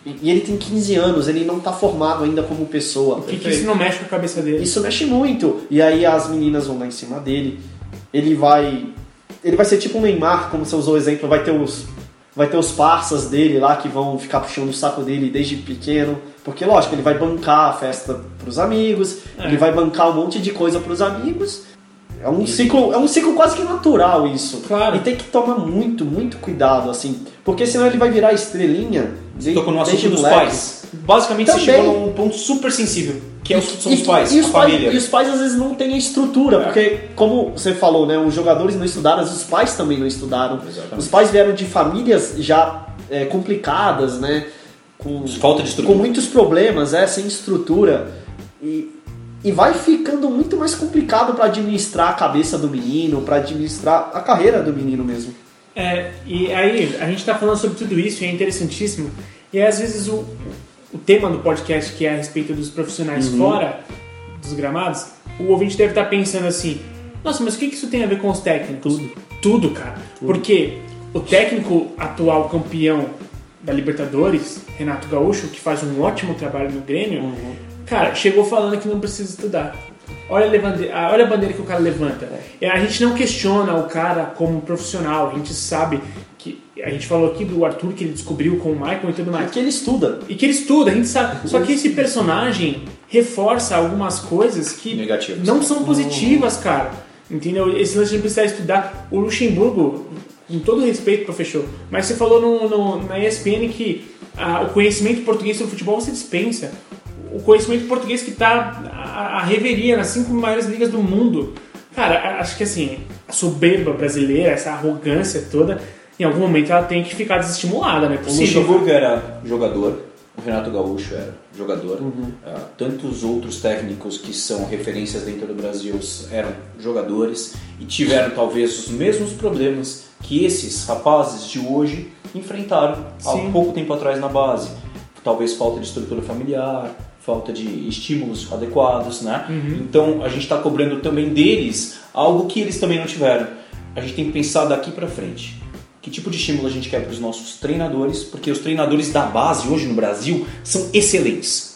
E ele tem 15 anos, ele não tá formado ainda como pessoa. O que, que isso não mexe com a cabeça dele? Isso mexe muito. E aí as meninas vão lá em cima dele. Ele vai. Ele vai ser tipo um Neymar, como você usou o exemplo, vai ter os. Vai ter os parças dele lá que vão ficar puxando o saco dele desde pequeno. Porque, lógico, ele vai bancar a festa pros amigos, É. ele vai bancar um monte de coisa pros amigos. É um ciclo, é um ciclo quase que natural isso. Claro. E tem que tomar muito, muito cuidado, assim. Porque senão ele vai virar estrelinha. Você tocou no assunto dos pais. Basicamente, Também. você chegou num ponto super sensível, que é os, são os E- pais, e os a pais, família. E os pais às vezes não têm a estrutura, É. porque, como você falou, né, os jogadores não estudaram, os pais também não estudaram. Exatamente. Os pais vieram de famílias já é, complicadas, né? Com, Falta de estrutura. com muitos problemas, é, sem estrutura. E, e vai ficando muito mais complicado para administrar a cabeça do menino, para administrar a carreira do menino mesmo. É, e aí, a gente tá falando sobre tudo isso e é interessantíssimo. E aí, às vezes o, o tema do podcast, que é a respeito dos profissionais fora dos gramados, o ouvinte deve estar pensando assim: nossa, mas o que que isso tem a ver com os técnicos? Tudo. Tudo, cara. Porque o técnico atual campeão da Libertadores, Renato Gaúcho, que faz um ótimo trabalho no Grêmio, cara, chegou falando que não precisa estudar. Olha a, levande- a- olha a bandeira que o cara levanta. É, A gente não questiona o cara como profissional, a gente sabe que. A gente falou aqui do Arthur que ele descobriu com o Michael e tudo mais. Porque ele estuda. E que ele estuda, a gente sabe. Só que esse personagem reforça algumas coisas que Negativas. não são positivas, cara. Entendeu? Esse lance de precisar estudar. O Luxemburgo, com todo respeito, professor, mas você falou no, no- na ESPN que ah, o conhecimento português sobre futebol você dispensa. O conhecimento português que tá a, a reveria nas cinco maiores ligas do mundo. Cara, acho que assim, a soberba brasileira, essa arrogância toda, em algum momento ela tem que ficar desestimulada, né? O Luxemburgo era jogador, o Renato Gaúcho era jogador, ah, tantos outros técnicos que são referências dentro do Brasil eram jogadores e tiveram talvez os mesmos problemas que esses rapazes de hoje enfrentaram há Sim. pouco tempo atrás na base. Talvez falta de estrutura familiar, falta de estímulos adequados, né? Então a gente está cobrando também deles algo que eles também não tiveram. A gente tem que pensar daqui para frente. Que tipo de estímulo a gente quer para os nossos treinadores? Porque os treinadores da base hoje no Brasil são excelentes.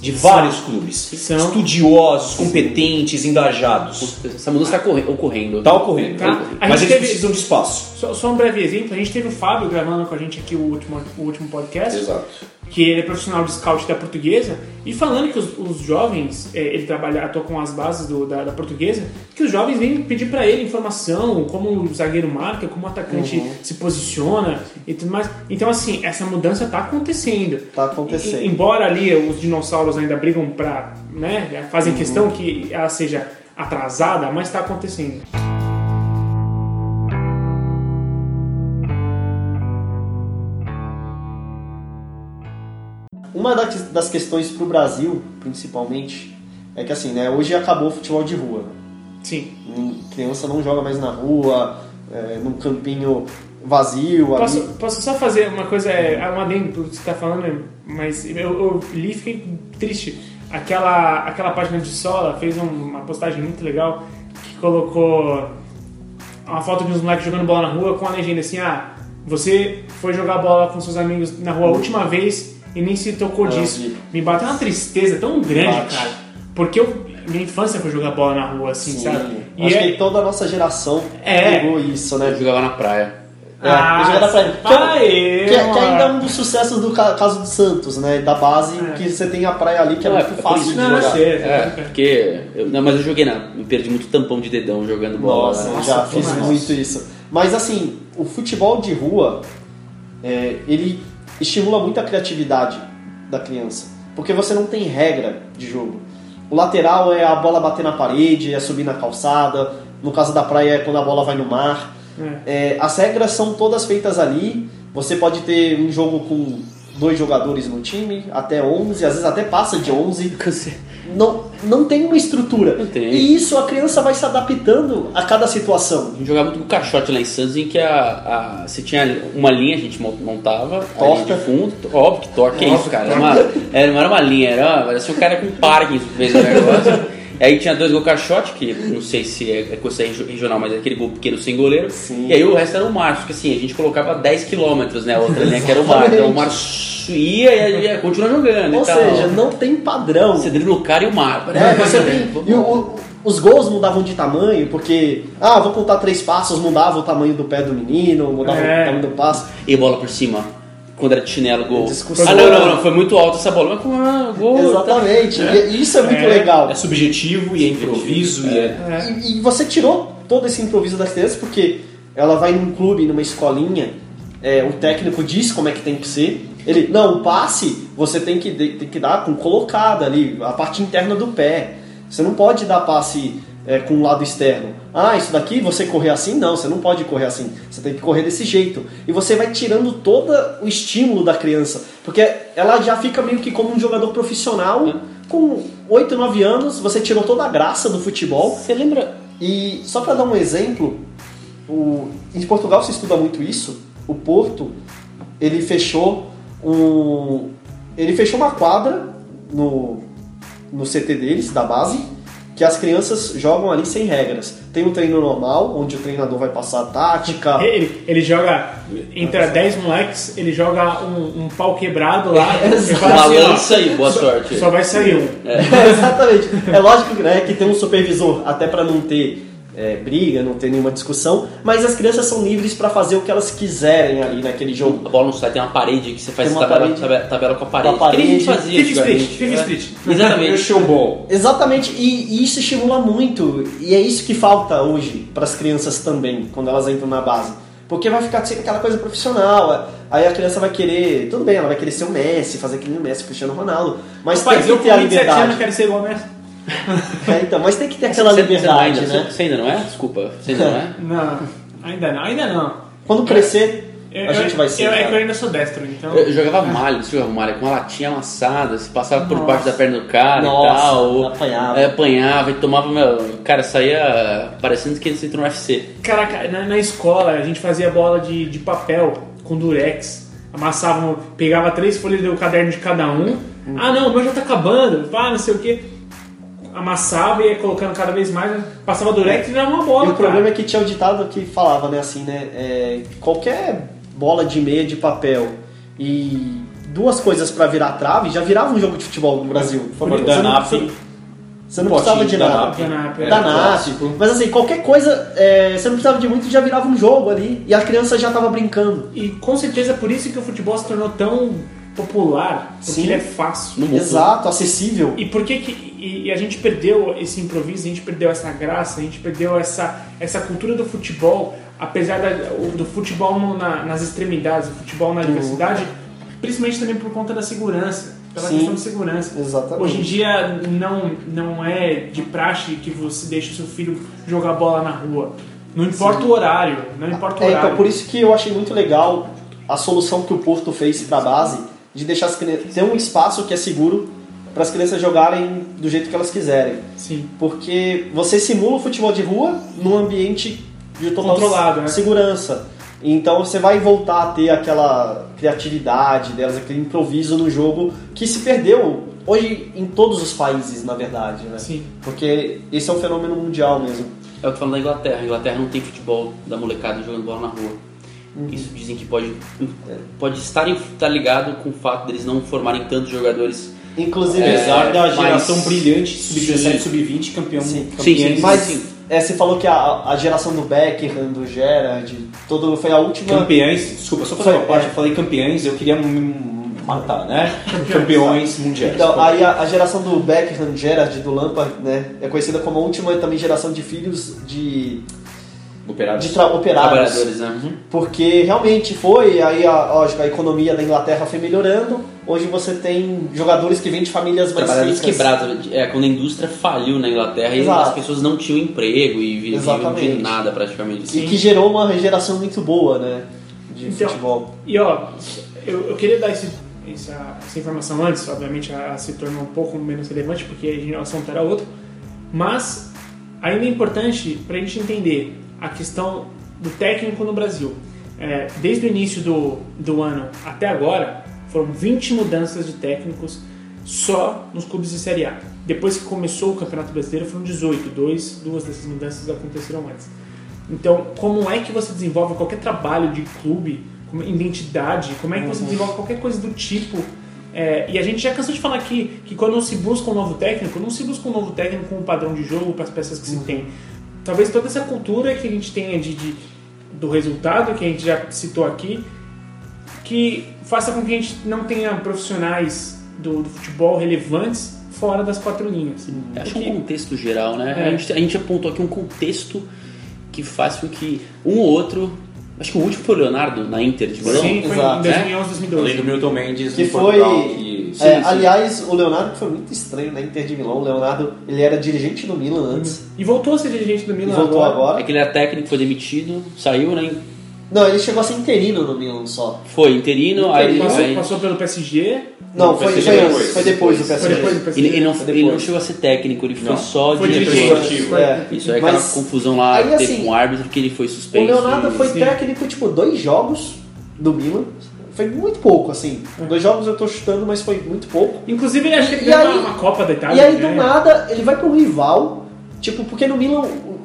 De vários clubes. São. Estudiosos, competentes, engajados. Essa mudança está ocorrendo. Tá ocorrendo. Tá. A Mas gente eles teve- precisam de espaço. Só, só um breve exemplo, a gente teve o Fábio gravando com a gente aqui o último, o último podcast, Exato. Que ele é profissional de scout da portuguesa, e falando que os, os jovens, é, ele trabalha, atua com as bases do- da, da portuguesa, que os jovens vêm pedir pra ele informação, como o zagueiro marca, como o atacante Uhum. se posiciona e tudo mais. Então, assim, essa mudança tá acontecendo. Tá acontecendo. E- embora ali os dinossauros ainda brigam pra, né, fazem questão que ela seja atrasada, mas tá acontecendo. Uma das, questões pro Brasil, principalmente, é que assim, né, hoje acabou o futebol de rua. Sim. Hum, Criança não joga mais na rua, é, num campinho vazio. ali. Posso, posso só fazer uma coisa, é, um adendo do que você está falando, mas eu, eu li e fiquei triste. Aquela, aquela página de Sola fez um- uma postagem muito legal que colocou uma foto de uns moleques jogando bola na rua com a legenda assim: ah, você foi jogar bola com seus amigos na rua a última vez e nem se tocou Ah, disso. vi. Me bateu uma tristeza tão grande, Bate. cara. Porque eu, minha infância foi jogar bola na rua, assim, Sim. sabe? E Acho é- que toda a nossa geração É. pegou isso, né? Eu jogava na praia. É, eu jogava na praia. Que, aí, que, que ainda é um dos sucessos do ca- caso do Santos, né? Da base, É. que você tem a praia ali, que é muito é por fácil de jogar. É, porque. Eu, não, mas eu joguei na. Eu perdi muito tampão de dedão jogando bola. Nossa, né? já Nossa, fiz muito isso. Mas assim, o futebol de rua, é, ele estimula muito a criatividade da criança. Porque você não tem regra de jogo. O lateral é a bola bater na parede, é subir na calçada. No caso da praia é quando a bola vai no mar. É, as regras são todas feitas ali. Você pode ter um jogo com dois jogadores no time, até 11, às vezes até passa de 11. Cansei. Não, não tem uma estrutura. Não tem. E isso a criança vai se adaptando a cada situação. A gente jogava muito com caixote lá em Santos, em que a, a- você tinha uma linha, a gente mon- montava, Torta. de fundo, óbvio que torta, que é isso, cara? Era uma, era, não era uma linha, era, parecia um cara com Parkinson fez o negócio. [laughs] Aí tinha dois gol caixote, que não sei se é, é coisa regi- regional, mas é aquele gol pequeno sem goleiro. Sim. E aí o resto era o mar, porque assim, a gente colocava 10 km, né? A outra linha que era o mar. Então o mar ia e ia continuar jogando Ou e tal. seja, não tem padrão. Você dribla o cara e o. É, você tem. E o- os gols mudavam de tamanho, porque. Ah, vou contar três passos, mudava o tamanho do pé do menino, mudava É. o tamanho do passo. E bola por cima. Quando era de chinelo, gol. Discussão. Ah, não, não, não, foi muito alto essa bola. Mas com ah, gol. Exatamente. E isso é muito É. legal. É subjetivo e é improviso e é. E, e você tirou todo esse improviso das crianças porque ela vai num clube, numa escolinha, é, o técnico diz como é que tem que ser. Ele, não, o passe você tem que, tem que dar com colocada ali, a parte interna do pé. Você não pode dar passe é, com o lado externo. Ah, isso daqui você correr assim? Não, você não pode correr assim. Você tem que correr desse jeito. E você vai tirando todo o estímulo da criança. Porque ela já fica meio que como um jogador profissional. Com 8, 9 anos, você tirou toda a graça do futebol. Você lembra? E só para dar um exemplo, o, em Portugal se estuda muito isso. O Porto ele fechou um, ele fechou uma quadra no, no CT deles da base que as crianças jogam ali sem regras. Tem um treino normal onde o treinador vai passar a tática. Ele, ele joga, entra 10 moleques, ele joga um, um pau quebrado lá. [laughs] É, Uma assim, aí, boa sorte. Só vai sair um. [laughs] Exatamente. É lógico né, que tem um supervisor, até para não ter é, briga, não ter nenhuma discussão, mas as crianças são livres para fazer o que elas quiserem ali naquele jogo. A bola não sai, tem uma parede que você faz Tem uma tabela, parede. tabela, tabela com a parede. Com a Que nem a gente parede. fazia antigamente, Fifth né? Street. O Exatamente. showball. Exatamente, e, e isso estimula muito, e é isso que falta hoje para as crianças também, quando elas entram na base. Porque vai ficar sempre aquela coisa profissional, aí a criança vai querer, tudo bem, ela vai querer ser o Messi, fazer aquele Messi, Cristiano Ronaldo, mas Rapaz, tem eu que ter a 27 anos liberdade. quero ser igual mesmo. É, então, mas tem que ter aquela Você- você liberdade, ainda, né? Você ainda não é? Desculpa, você ainda não é? [laughs] Não, ainda não, ainda não. Quando crescer, Eu- a gente eu- vai ser. Eu, é que eu ainda sou destro, então. Eu jogava malha, você jogava malha com uma latinha amassada, você passava por Nossa. baixo da perna do cara Nossa, e tal. ou- apanhava. É, apanhava e tomava, meu. Cara, saía parecendo que ele entrou no UFC. Caraca, na, na escola a gente fazia bola de, de papel com durex. Amassava, pegava três folhas do caderno de cada um. Ah não, o meu já tá acabando, pá, não sei o que. Amassava e ia colocando cada vez mais, passava durex e virava uma bola. E o problema é que tinha o ditado que falava, né, assim, né, é, qualquer bola de meia de papel e duas coisas pra virar trave já virava um jogo de futebol no Brasil. Por Você não Danap. Você não precisava de nada. Danap. Danap, é. Mas assim, qualquer coisa, é, você não precisava de muito, já virava um jogo ali. E a criança já tava brincando. E com certeza é por isso que o futebol se tornou tão popular, porque Sim. ele é fácil. Exato, acessível. E por que que e, e a gente perdeu esse improviso, a gente perdeu essa graça, a gente perdeu essa, essa cultura do futebol, apesar da, do futebol no- na- nas extremidades, o futebol Uhum. na diversidade, principalmente também por conta da segurança, pela Sim. questão de segurança. Exatamente. Hoje em dia não, não é de praxe que você deixe o seu filho jogar bola na rua. Não importa o horário, não importa o É, horário. então por isso que eu achei muito legal a solução que o Porto fez pra base de deixar as crianças ter um espaço que é seguro para as crianças jogarem do jeito que elas quiserem. Sim. Porque você simula o futebol de rua num ambiente de total Controlado, né? segurança. Então você vai voltar a ter aquela criatividade delas, aquele improviso no jogo que se perdeu hoje em todos os países, na verdade, né? Sim. Porque esse é um fenômeno mundial mesmo. É o que falam da Inglaterra. A Inglaterra não tem futebol da molecada jogando bola na rua. Uhum. Isso dizem que pode, pode estar, estar ligado com o fato deles não formarem tantos jogadores. Inclusive, Apesar da mas- geração brilhante, sub-17, Sim. sub-20, campeão. Sim. campeões. Sim, sim, Mas sim. é, você falou que a, a geração do Beckham, do Gerrard, todo, foi a última. Campeões, desculpa, só fazer uma parte, é. eu falei campeões, eu queria me matar, né? Campeões mundiais. Então, aí a, a geração do Beckham, Gerrard, do Lampard, né, é conhecida como a última também geração de filhos de, Operários. de tra- operários. Trabalhadores, né? Porque realmente foi, aí a, lógico, a economia da Inglaterra foi melhorando. Hoje você tem jogadores que vêm de famílias mais Trabalhadores ricas. quebrados. É, quando a indústria faliu na Inglaterra e Exato. as pessoas não tinham emprego e viviam de nada praticamente. E que gerou uma geração muito boa, né? De Então, futebol. E ó, eu, eu queria dar esse essa, essa informação antes, obviamente ela se tornou um pouco menos relevante porque a assunto era outro, mas ainda é importante para a gente entender a questão do técnico no Brasil. É, desde o início do, do ano até agora, foram 20 mudanças de técnicos só nos clubes de Série A. Depois que começou o Campeonato Brasileiro, foram 18. Dois, duas dessas mudanças aconteceram antes. Então, como é que você desenvolve qualquer trabalho de clube, como identidade, como é que você desenvolve qualquer coisa do tipo? É, e a gente já cansou de falar aqui que quando se busca um novo técnico, não se busca um novo técnico com um padrão de jogo para as peças que se tem. Talvez toda essa cultura que a gente tenha de, de- do resultado, que a gente já citou aqui, que faça com que a gente não tenha profissionais do, do futebol relevantes fora das quatro linhas. Acho Porque- um contexto geral, né? É. A, gente, a gente apontou aqui um contexto que faz com que um ou outro. Acho que o último foi o Leonardo na Inter de Milão. Sim, foi Exato. em 2011, 2012. Além do Milton Mendes Que foi. Portugal, que... é, sim. aliás, o Leonardo foi muito estranho na Inter de Milão. O Leonardo ele era dirigente do Milan antes. E voltou a ser dirigente do E Milan voltou agora. É que ele era técnico, foi demitido, saiu, né? Não, ele chegou a ser interino no Milan só. Foi interino, aí, Passou, aí- passou pelo PSG. Não, Não, foi, foi foi, depois. antes, foi depois do Foi PSG. depois do PSG. ele, ele não, Foi ele não chegou a ser técnico, ele foi Não. só Foi esportivo. É. Isso aí Mas aquela confusão lá aí, que teve assim, com o árbitro que ele foi O suspenso. Leonardo foi sim. técnico, tipo, dois jogos do Milan. Foi muito pouco, assim. É. Dois jogos eu tô chutando, mas foi muito pouco. Inclusive, ele acha que ele E ganhou aí- uma, uma Copa da Itália. e aí, do né? nada, ele vai um rival. Tipo, porque no Milan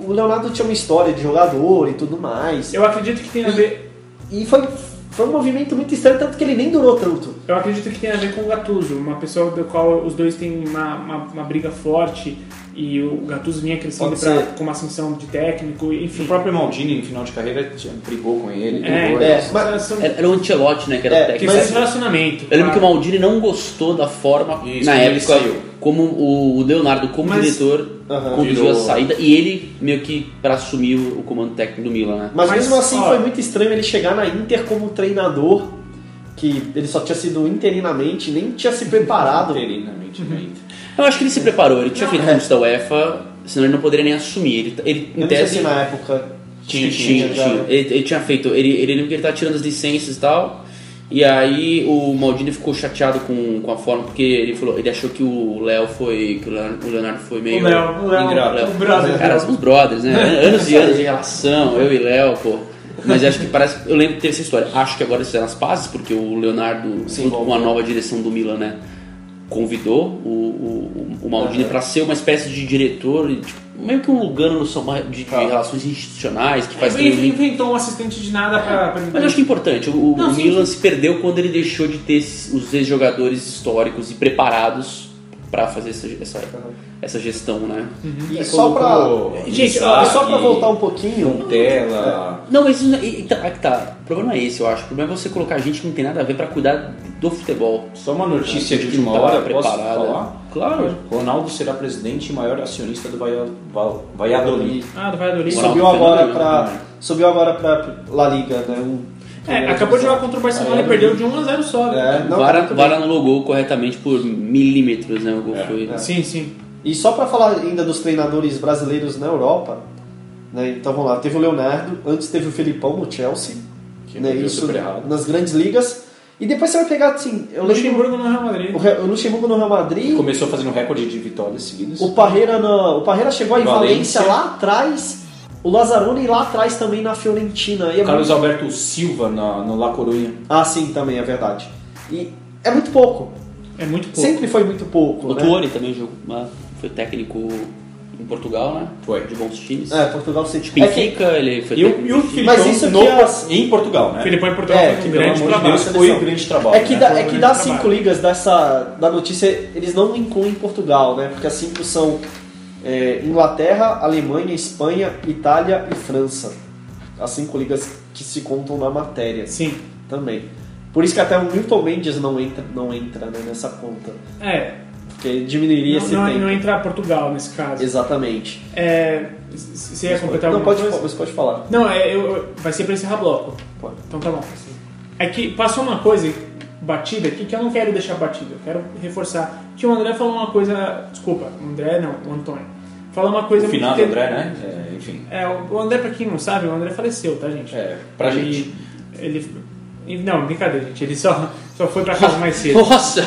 o- Leonardo tinha uma história de jogador e tudo mais. Eu acredito que tem a ver. E foi, foi um movimento muito estranho, tanto que ele nem durou tanto. Eu acredito que tem a ver com o Gattuso, uma pessoa do qual os dois têm uma, uma, uma briga forte e o Gattuso vinha crescendo pra, com uma ascensão de técnico, O enfim. próprio Maldini, no final de carreira, brigou com ele. É, brigou, é, assim. mas- são Era, o Ancelotti, né? Que era É, o técnico. mas- de relacionamento. Eu lembro que o. Maldini não gostou da forma, Isso, na época, saiu. como o o Leonardo, como Mas- diretor, conduziu Virou- a saída e ele meio que para assumir o, o comando técnico do Milan, né? Mas, Mas, mesmo assim ó, foi muito estranho ele chegar na Inter como treinador, que ele só tinha sido interinamente, nem tinha se preparado. [laughs] Interinamente, né? Eu acho que ele se preparou, ele tinha Não, feito é. curso da UEFA, senão ele não poderia nem assumir. Ele, ele Eu em tese, se na época Tinha, tinha, tinha, tinha. Ele, ele tinha feito. Ele, ele lembra que ele tava tirando as licenças e tal. E aí o Maldini ficou chateado com, com a forma, porque ele falou, ele achou que o Léo foi. que o Leonardo, foi meio. O Léo, o Léo, ingrato. o brother. Cara, somos brothers, né? [laughs] Anos e anos de relação, eu e Léo, pô. Mas acho que parece. Eu lembro que teve essa história. Acho que agora eles fizeram as pazes, porque o Leonardo, Sim, com a nova direção do Milan, né? Convidou o, o, o Maldini Aham. pra ser uma espécie de diretor, tipo, meio que um Lugano no São- de, de Tá. relações institucionais, que faz Ele inventou um assistente de nada pra. pra mas eu acho que é importante. O, o Não, sim, Milan se perdeu quando ele deixou de ter esses- os ex-jogadores históricos e preparados pra fazer essa, essa, essa gestão, né? E só pra, Colocou Gente, Isaac, e só pra voltar um pouquinho. Não, mas isso não- e- e tá, aí que tá. O problema é esse, eu acho. O problema é você colocar gente que não tem nada a ver pra cuidar do futebol. Só uma notícia de Que última tá hora, posso preparada. falar? Claro. Ronaldo será presidente e maior acionista do Valladolid. Ah, do Valladolid. Ronaldo subiu agora né? subiu agora pra La Liga, né? Um, É, acabou de jogar contra o Barcelona É, e perdeu de 1 a 0 só. né? É, não, Vara. Vara anulou o gol corretamente por milímetros, né? O gol foi. Sim, sim. E só pra falar ainda dos treinadores brasileiros na Europa, né? Então vamos lá, teve o Leonardo, antes teve o Felipão no Chelsea, Que né? Isso nas grandes ligas. E depois você vai pegar assim, eu O lembro Luxemburgo no Real Madrid. o, o Luxemburgo no Real Madrid, Começou fazendo recorde de vitórias seguidas. o Parreira no, o Parreira chegou em Valência, Valência. lá atrás, o Lazzaroni lá atrás também na Fiorentina. E é Carlos muito- Alberto Silva na, no La Coruña. Ah, sim, também é verdade. E é muito pouco. É muito pouco. Sempre foi muito pouco, O né? Tuori também jogou, mas foi técnico em Portugal, né? Foi. De bons times. É, Portugal sempre. É que- Benfica, ele foi E o, técnico e o Filipão Mas isso no- que as- em Portugal, né? O Filipão em Portugal É, que um grande de trabalho. Deus, foi um grande trabalho. É que, né? da, Foi é que grande das trabalho. cinco ligas dessa, da notícia, eles não incluem Portugal, né? Porque as cinco são é, Inglaterra, Alemanha, Espanha, Itália e França. As cinco ligas que se contam na matéria Sim. também. Por isso que até o Milton Mendes não entra, não entra né, nessa conta. É. Porque diminuiria Não, esse não, tempo. não entra Portugal nesse caso. Exatamente. É, você ia completar não, alguma pode, coisa? você pode falar. Não, é, eu, vai ser pra encerrar bloco. Pode. Então tá bom. É que passou uma coisa batida aqui que eu não quero deixar batida, eu quero reforçar. Que o André falou uma coisa. Desculpa, o André não, o Antônio. Falou uma coisa O finado muito- André, né? É, enfim. É, o André, pra quem não sabe, o André faleceu, tá, gente? É, pra ele, gente. Ele. Não, brincadeira, gente. Ele só. só foi pra casa mais cedo. [laughs] Nossa!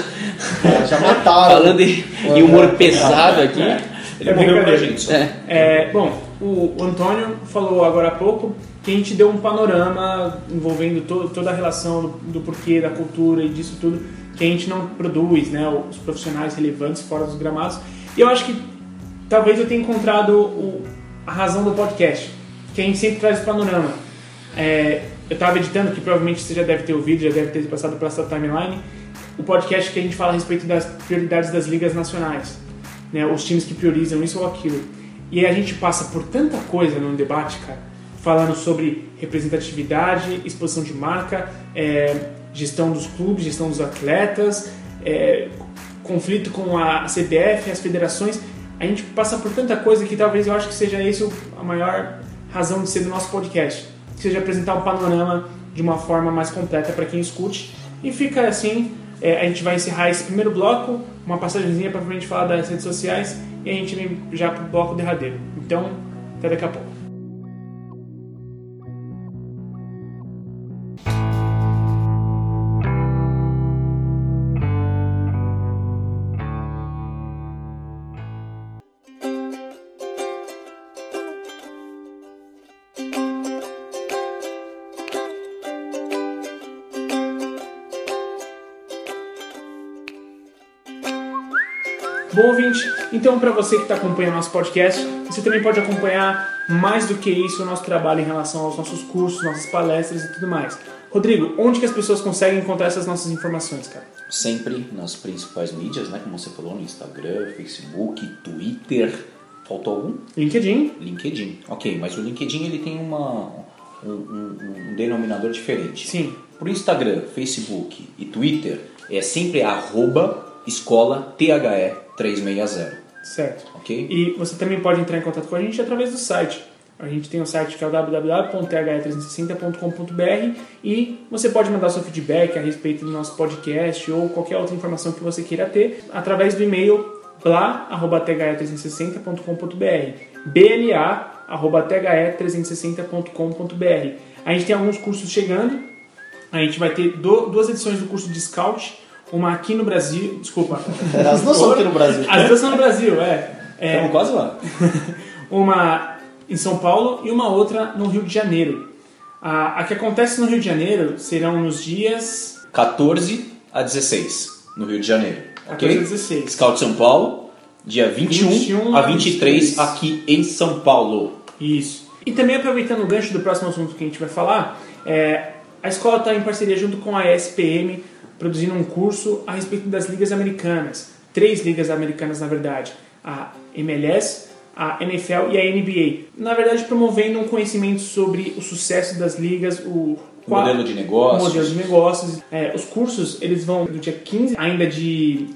É, já mataram. Falando em, em humor pesado aqui. Ele É morreu pra gente. Só. É. É, bom, o, o Antônio falou agora há pouco que a gente deu um panorama envolvendo to- toda a relação do, do porquê, da cultura e disso tudo que a gente não produz, né? Os profissionais relevantes fora dos gramados. E eu acho que talvez eu tenha encontrado o- a razão do podcast, que a gente sempre traz esse panorama. É, eu estava editando, que provavelmente você já deve ter ouvido, já deve ter passado pela sua timeline, o podcast que a gente fala a respeito das prioridades das ligas nacionais, né, os times que priorizam isso ou aquilo. E a gente passa por tanta coisa no debate, cara, falando sobre representatividade, exposição de marca, é, gestão dos clubes, gestão dos atletas, é, conflito com a CBF, as federações. A gente passa por tanta coisa que talvez eu acho que seja esse o- a maior razão de ser do nosso podcast, que seja apresentar um panorama de uma forma mais completa para quem escute. E fica assim, é, a gente vai encerrar esse primeiro bloco, uma passagemzinha para a gente falar das redes sociais e a gente vem já para o bloco derradeiro. Então, até daqui a pouco. Então para você que está acompanhando nosso podcast, você também pode acompanhar mais do que isso o nosso trabalho em relação aos nossos cursos, nossas palestras e tudo mais. Rodrigo, onde que as pessoas conseguem encontrar essas nossas informações, cara? Sempre nas principais mídias, né? Como você falou, no Instagram, Facebook, Twitter. Faltou algum? LinkedIn, LinkedIn. Ok, mas o LinkedIn ele tem uma, um, um- um denominador diferente. sim. Pro Instagram, Facebook e Twitter é sempre arroba escola THE 360, Certo. ok? E você também pode entrar em contato com a gente através do site. A gente tem o site que é o www.th360.com.br e você pode mandar seu feedback a respeito do nosso podcast ou qualquer outra informação que você queira ter através do e-mail bla.th360.com.br bla.th360.com.br A gente tem alguns cursos chegando. A gente vai ter duas edições do curso de Scout, uma aqui no Brasil, desculpa. As duas são aqui no Brasil. As duas são no Brasil, é. É, Estamos quase lá. [laughs] uma em São Paulo e uma outra no Rio de Janeiro. A, a que acontece no Rio de Janeiro serão nos dias 14 a 16, no Rio de Janeiro, 14 ok? a 16. Scout São Paulo, dia 21, 21 a a 23 23. aqui em São Paulo. Isso. E também aproveitando o gancho do próximo assunto que a gente vai falar, é, a escola está em parceria junto com a ESPM, produzindo um curso a respeito das ligas americanas. Três ligas americanas, na verdade. A MLS, a NFL e a NBA. Na verdade, promovendo um conhecimento sobre o sucesso das ligas, o qual- Modelo de negócios. modelo de negócios. É, os cursos eles vão do dia 15 ainda de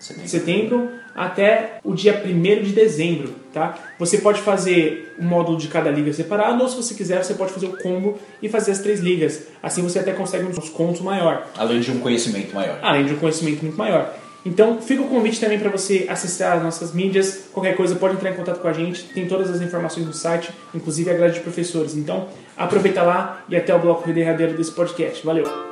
Setembro. setembro até o dia 1 de dezembro, tá? Você pode fazer um módulo de cada liga separado ou se você quiser você pode fazer o combo e fazer as três ligas. Assim você até consegue um desconto maior, Além de um conhecimento maior. além de um conhecimento muito maior. Então fica o convite também para você acessar as nossas mídias. Qualquer coisa pode entrar em contato com a gente. Tem todas as informações no site, inclusive a grade de professores. Então aproveita lá e até o bloco derradeiro desse podcast. Valeu!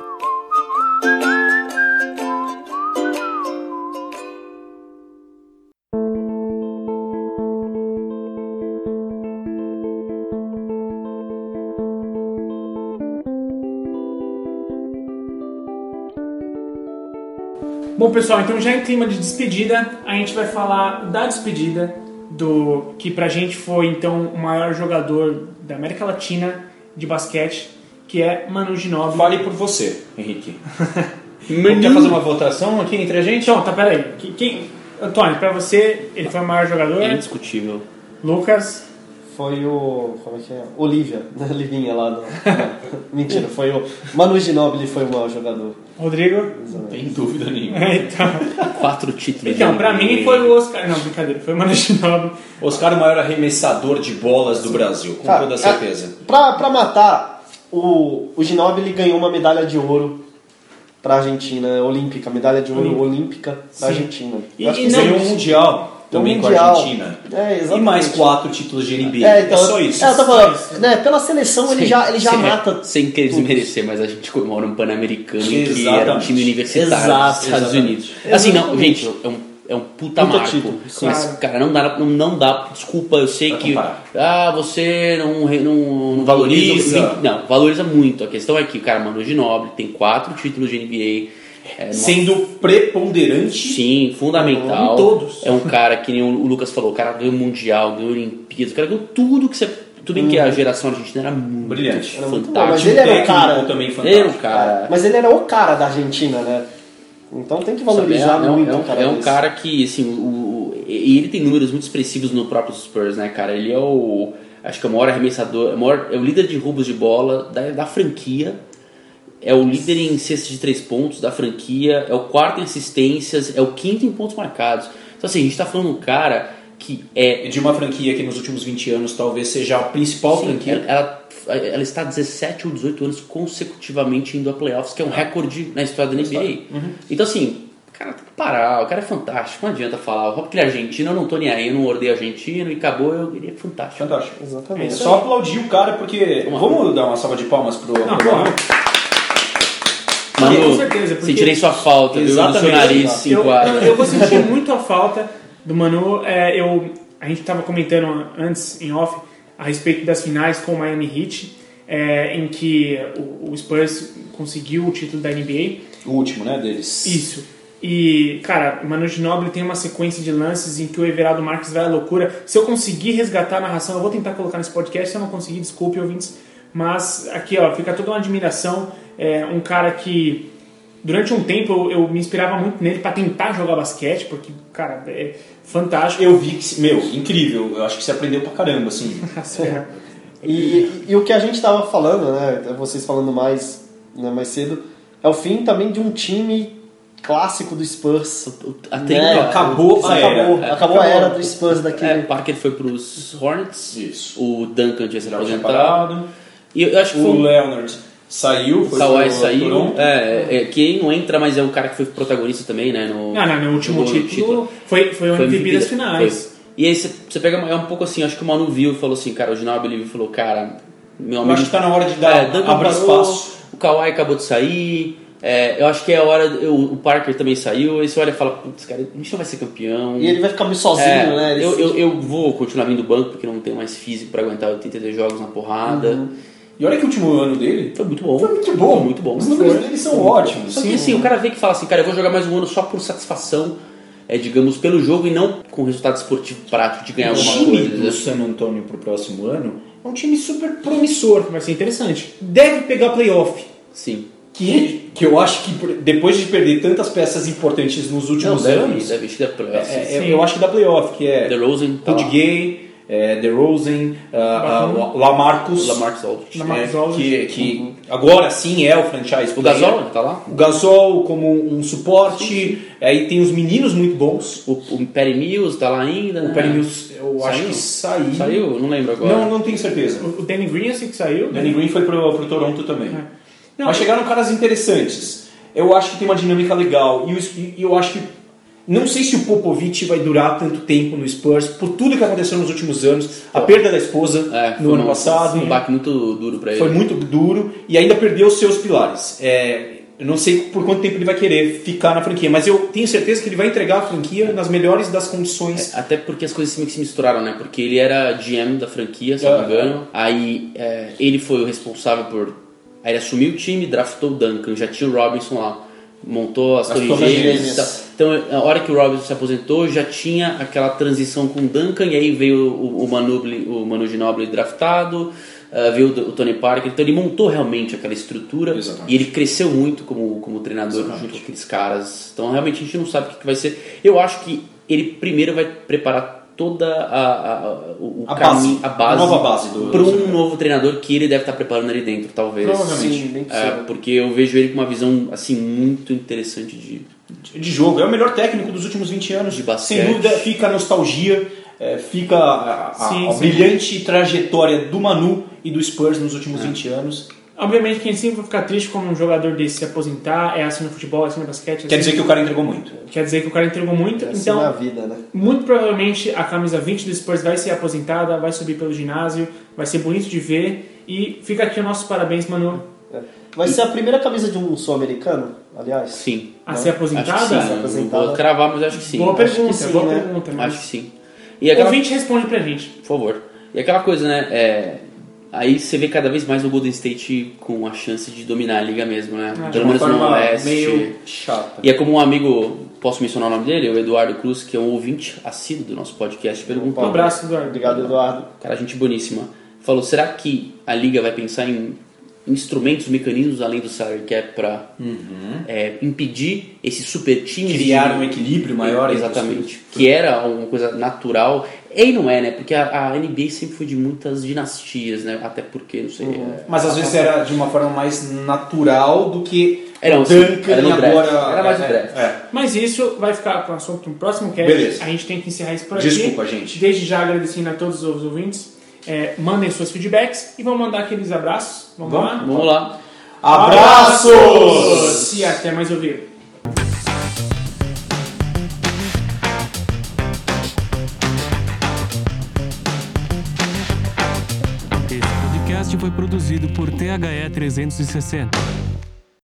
Bom, pessoal, então já em clima de despedida, a gente vai falar da despedida do que pra gente foi então o maior jogador da América Latina de basquete, que é Manu Ginóbili. Fale por você, Henrique. [laughs] Manu. Quer fazer uma votação aqui entre a gente? Então, tá, peraí. Quem, quem... Antônio, pra você, ele foi o maior jogador. É indiscutível. Lucas, Foi o. Como é que é? Olivia, [laughs] né? Livinha lá do. [laughs] Mentira, foi o. Manu Ginóbili foi o maior jogador. Rodrigo. Não tem dúvida nenhuma. [laughs] então, Quatro títulos. então pra mim foi o Oscar. Não, brincadeira, foi o Manu Ginóbili. Oscar, o maior arremessador de bolas do Brasil, com Cara, toda é- certeza. Pra, pra matar, o, o Ginóbili ganhou uma medalha de ouro pra Argentina, olímpica, medalha de ouro olímpica pra Sim. Argentina. E- Eu acho e que não- Ganhou um mundial. Também com a Mundial. Argentina. É, e mais quatro títulos de NBA. É, então, só isso. É, eu tô falando, né, pela seleção ele já, ele já sem, mata. Sem querer desmerecer, mas a gente comemora um Pan-Americano que era um Exatamente. time universitário Exato, dos Estados exatamente. Unidos. Assim, não, gente, é um, é um puta, Puta marco. título, Mas, claro. cara, não dá, não, não dá. Desculpa, eu sei Pra que. comparar. Ah, você não, não, não valoriza. Não, valoriza muito. A questão é que o cara, Manu Ginóbili, tem quatro títulos de NBA. É, Sendo preponderante Sim, fundamental. Em todos. É um cara que nem o Lucas falou, o cara ganhou Mundial, ganhou Olimpíadas, o cara ganhou tudo que você. Tudo bem que a geração argentina era muito Brilhante. Era bom, fantástica. mas ele era o cara. também Ele fantástico. era um cara. Mas ele era o cara da Argentina, né? Então tem que valorizar Sabe, é, um- muito é um, o cara é um cara que, assim, o, o- e ele tem números muito expressivos no próprio Spurs, né, cara? Ele é o. Acho que é o maior arremessador, é o, maior- é o líder de roubos de bola da, da franquia. É o líder em cestas de três pontos da franquia. É o quarto em assistências. É o quinto em pontos marcados. Então, assim, a gente tá falando de um cara que é. De uma franquia que nos últimos 20 anos talvez seja a principal Sim, franquia. ela, ela, ela está 17 ou 18 anos consecutivamente indo a playoffs, que é um recorde na história da NBA. Então, assim, cara, tem que parar. O cara é fantástico. Não adianta falar. O porque ele é argentino, eu não tô nem aí. Eu não odeio argentino e acabou. Eu, ele é fantástico. Fantástico. Exatamente. É só aplaudir o cara porque. Vamos lá. Vamos dar uma salva de palmas pro. Não, pro- porra. Manu, com certeza, porque- sentirei sua falta, viu? Do seu Exatamente, nariz se Eu, enquadra. eu, eu vou sentir muito a falta do Manu. É, eu, a gente estava comentando antes, em off, a respeito das finais com o Miami Heat, é, em que o, o Spurs conseguiu o título da NBA. O último, né, deles. Isso. E, cara, o Manu Ginóbili tem uma sequência de lances em que o Everaldo Marques vai à loucura. Se eu conseguir resgatar a narração, eu vou tentar colocar nesse podcast. Se eu não conseguir, desculpe, ouvintes. Mas aqui, ó, fica toda uma admiração. É um cara que, durante um tempo, eu, eu me inspirava muito nele para tentar jogar basquete, porque, cara, é fantástico. Eu vi que. Meu, incrível. Eu acho que você aprendeu pra caramba, assim. [laughs] E, e- e o que a gente estava falando, né? Vocês falando mais, né, mais cedo, é o fim também de um time clássico do Spurs. Até né? acabou a era. acabou, É, acabou a era do Spurs daquele. É, Parker foi pros Hornets. Isso. O Duncan tinha se aposentado. E eu acho que foi O um Leonard saiu, O foi Kawhi pro saiu, Toronto. é, é, que não entra, mas é um cara que foi protagonista também, né? No, Não, não, no último no título, foi, foi o Foi MVP das foi. finais. E aí você, pega, é um pouco assim, acho que o Manu viu e falou assim, cara, o Ginobili viu e falou, cara, meu Eu amigo... acho que tá na hora de dar, é, Duncan abrir parou, espaço. O Kawhi acabou de sair, é, eu acho que é a hora, eu- o Parker também saiu, aí você olha e fala, putz, cara, a gente não vai ser campeão. E ele vai ficar meio sozinho, É, né? Ele eu, se- eu, eu vou continuar vindo do banco porque não tenho mais físico pra aguentar 82 jogos na porrada. E olha que o último ano dele Foi muito bom. foi muito bom. Foi muito bom. Os números dele são ótimos. Só que assim, o cara vê que fala assim, cara, eu vou jogar mais um ano só por satisfação, é, digamos, pelo jogo e não com resultado esportivo prático de ganhar O alguma time coisa. do San Antonio pro próximo ano é um time super promissor. Vai ser interessante. Deve pegar playoff. Sim. Que, que eu acho que depois de perder tantas peças importantes nos Não, últimos deve, anos, deve, que deve playoff. é- é- eu acho que dá playoff, que é The Rosen tá Rudy lá. Gay, é, DeRozan, ah, ah, Lamarcus, Lamarcus Aldridge. Lamarcus é, Aldridge. que, que agora sim é o franchise O player. Gasol tá lá? O Gasol como um suporte, aí tem os meninos muito bons. O, o Perry Mills tá lá ainda, né? O Perry Mills, eu acho Saiu? que saiu. Saiu? Não lembro agora. Não, não tenho certeza. O o Danny Green sei que saiu. O Danny Green foi pro, pro Toronto também. É. Não, Mas chegaram caras interessantes. Eu acho que tem uma dinâmica legal. E eu, e eu acho que. Não sei se o Popovich vai durar tanto tempo no Spurs, por tudo que aconteceu nos últimos anos. A perda da esposa É, no foi ano um- passado. Um baque muito duro pra ele. Foi muito duro e ainda perdeu os seus pilares. É, eu não sei por quanto tempo ele vai querer ficar na franquia, mas eu tenho certeza que ele vai entregar a franquia nas melhores das condições. É, Até porque as coisas meio que se misturaram, né? Porque ele era GM da franquia, se não me Ah. engano. Aí é, ele foi o responsável por. Aí ele assumiu o time, draftou o Duncan, já tinha o Robinson lá. Montou as, As torres gêmeas. e tal. Então, a hora que o Robinson se aposentou, já tinha aquela transição com o Duncan, e aí veio o, o, Manubli, o Manu Ginobili draftado, ah, veio o, o Tony Parker. Então, ele montou realmente aquela estrutura Exatamente. e ele cresceu muito como, como treinador junto com aqueles caras. Então, realmente, a gente não sabe o que que vai ser. Eu acho que ele primeiro vai preparar toda a, a, o, A caminho, base, a base, a nova base do- para um novo treinador que ele deve estar preparando ali dentro, talvez. Provavelmente. Sim, É, porque eu vejo ele com uma visão assim muito interessante de de jogo. É o melhor técnico dos últimos 20 anos. De basquete. Sem dúvida, fica a nostalgia, é, fica a, a- Sim, a sim. brilhante trajetória do Manu e do Spurs nos últimos 20 anos. Obviamente quem sempre vai ficar triste quando um jogador desse se aposentar, é assim no futebol, é assim no basquete. é Quer assim- dizer que o cara entregou muito. Quer dizer que o cara entregou muito, É assim então na vida, né? muito provavelmente a camisa 20 do Spurs vai ser aposentada, vai subir pelo ginásio, vai ser bonito de ver e fica aqui o nosso parabéns, mano, É. Vai ser a primeira camisa de um sul-americano, aliás? Sim. a Não, ser Acho que aposentada. sim. Não aposentada. vou cravar, mas acho que sim. Boa Acho que pergunta, sim, boa né? pergunta, mas Acho que sim. E aquela, ouvinte responde pra gente. por favor. E aquela coisa, né? é, aí você vê cada vez mais o Golden State com a chance de dominar a liga mesmo, né? Ah, de Pelo menos no Oeste. meio chata. E é como um amigo, posso mencionar o nome dele? O Eduardo Cruz, que é um ouvinte assíduo do nosso podcast, perguntou. Um abraço, Eduardo. Obrigado, Eduardo. Cara, gente boníssima. Falou, será que a liga vai pensar em instrumentos, mecanismos além do salary cap para impedir esse super time Criar um equilíbrio maior Exatamente. Que era uma coisa natural. E não é, né? Porque a, a NBA sempre foi de muitas dinastias, né? Até porque, não sei. é- Mas às vezes era de uma forma mais natural do que Era um- Duncan era agora... Era mais é, draft. é. Mas isso vai ficar com o assunto no próximo cast. Beleza. A gente tem que encerrar isso por aqui. Desculpa, gente. Desde já agradecendo a todos os ouvintes. É, mandem suas feedbacks e vamos mandar aqueles abraços. Vamos, Vamos? lá? Vamos lá. Abraços! E até mais ouvir. Podcast foi produzido por THE 360.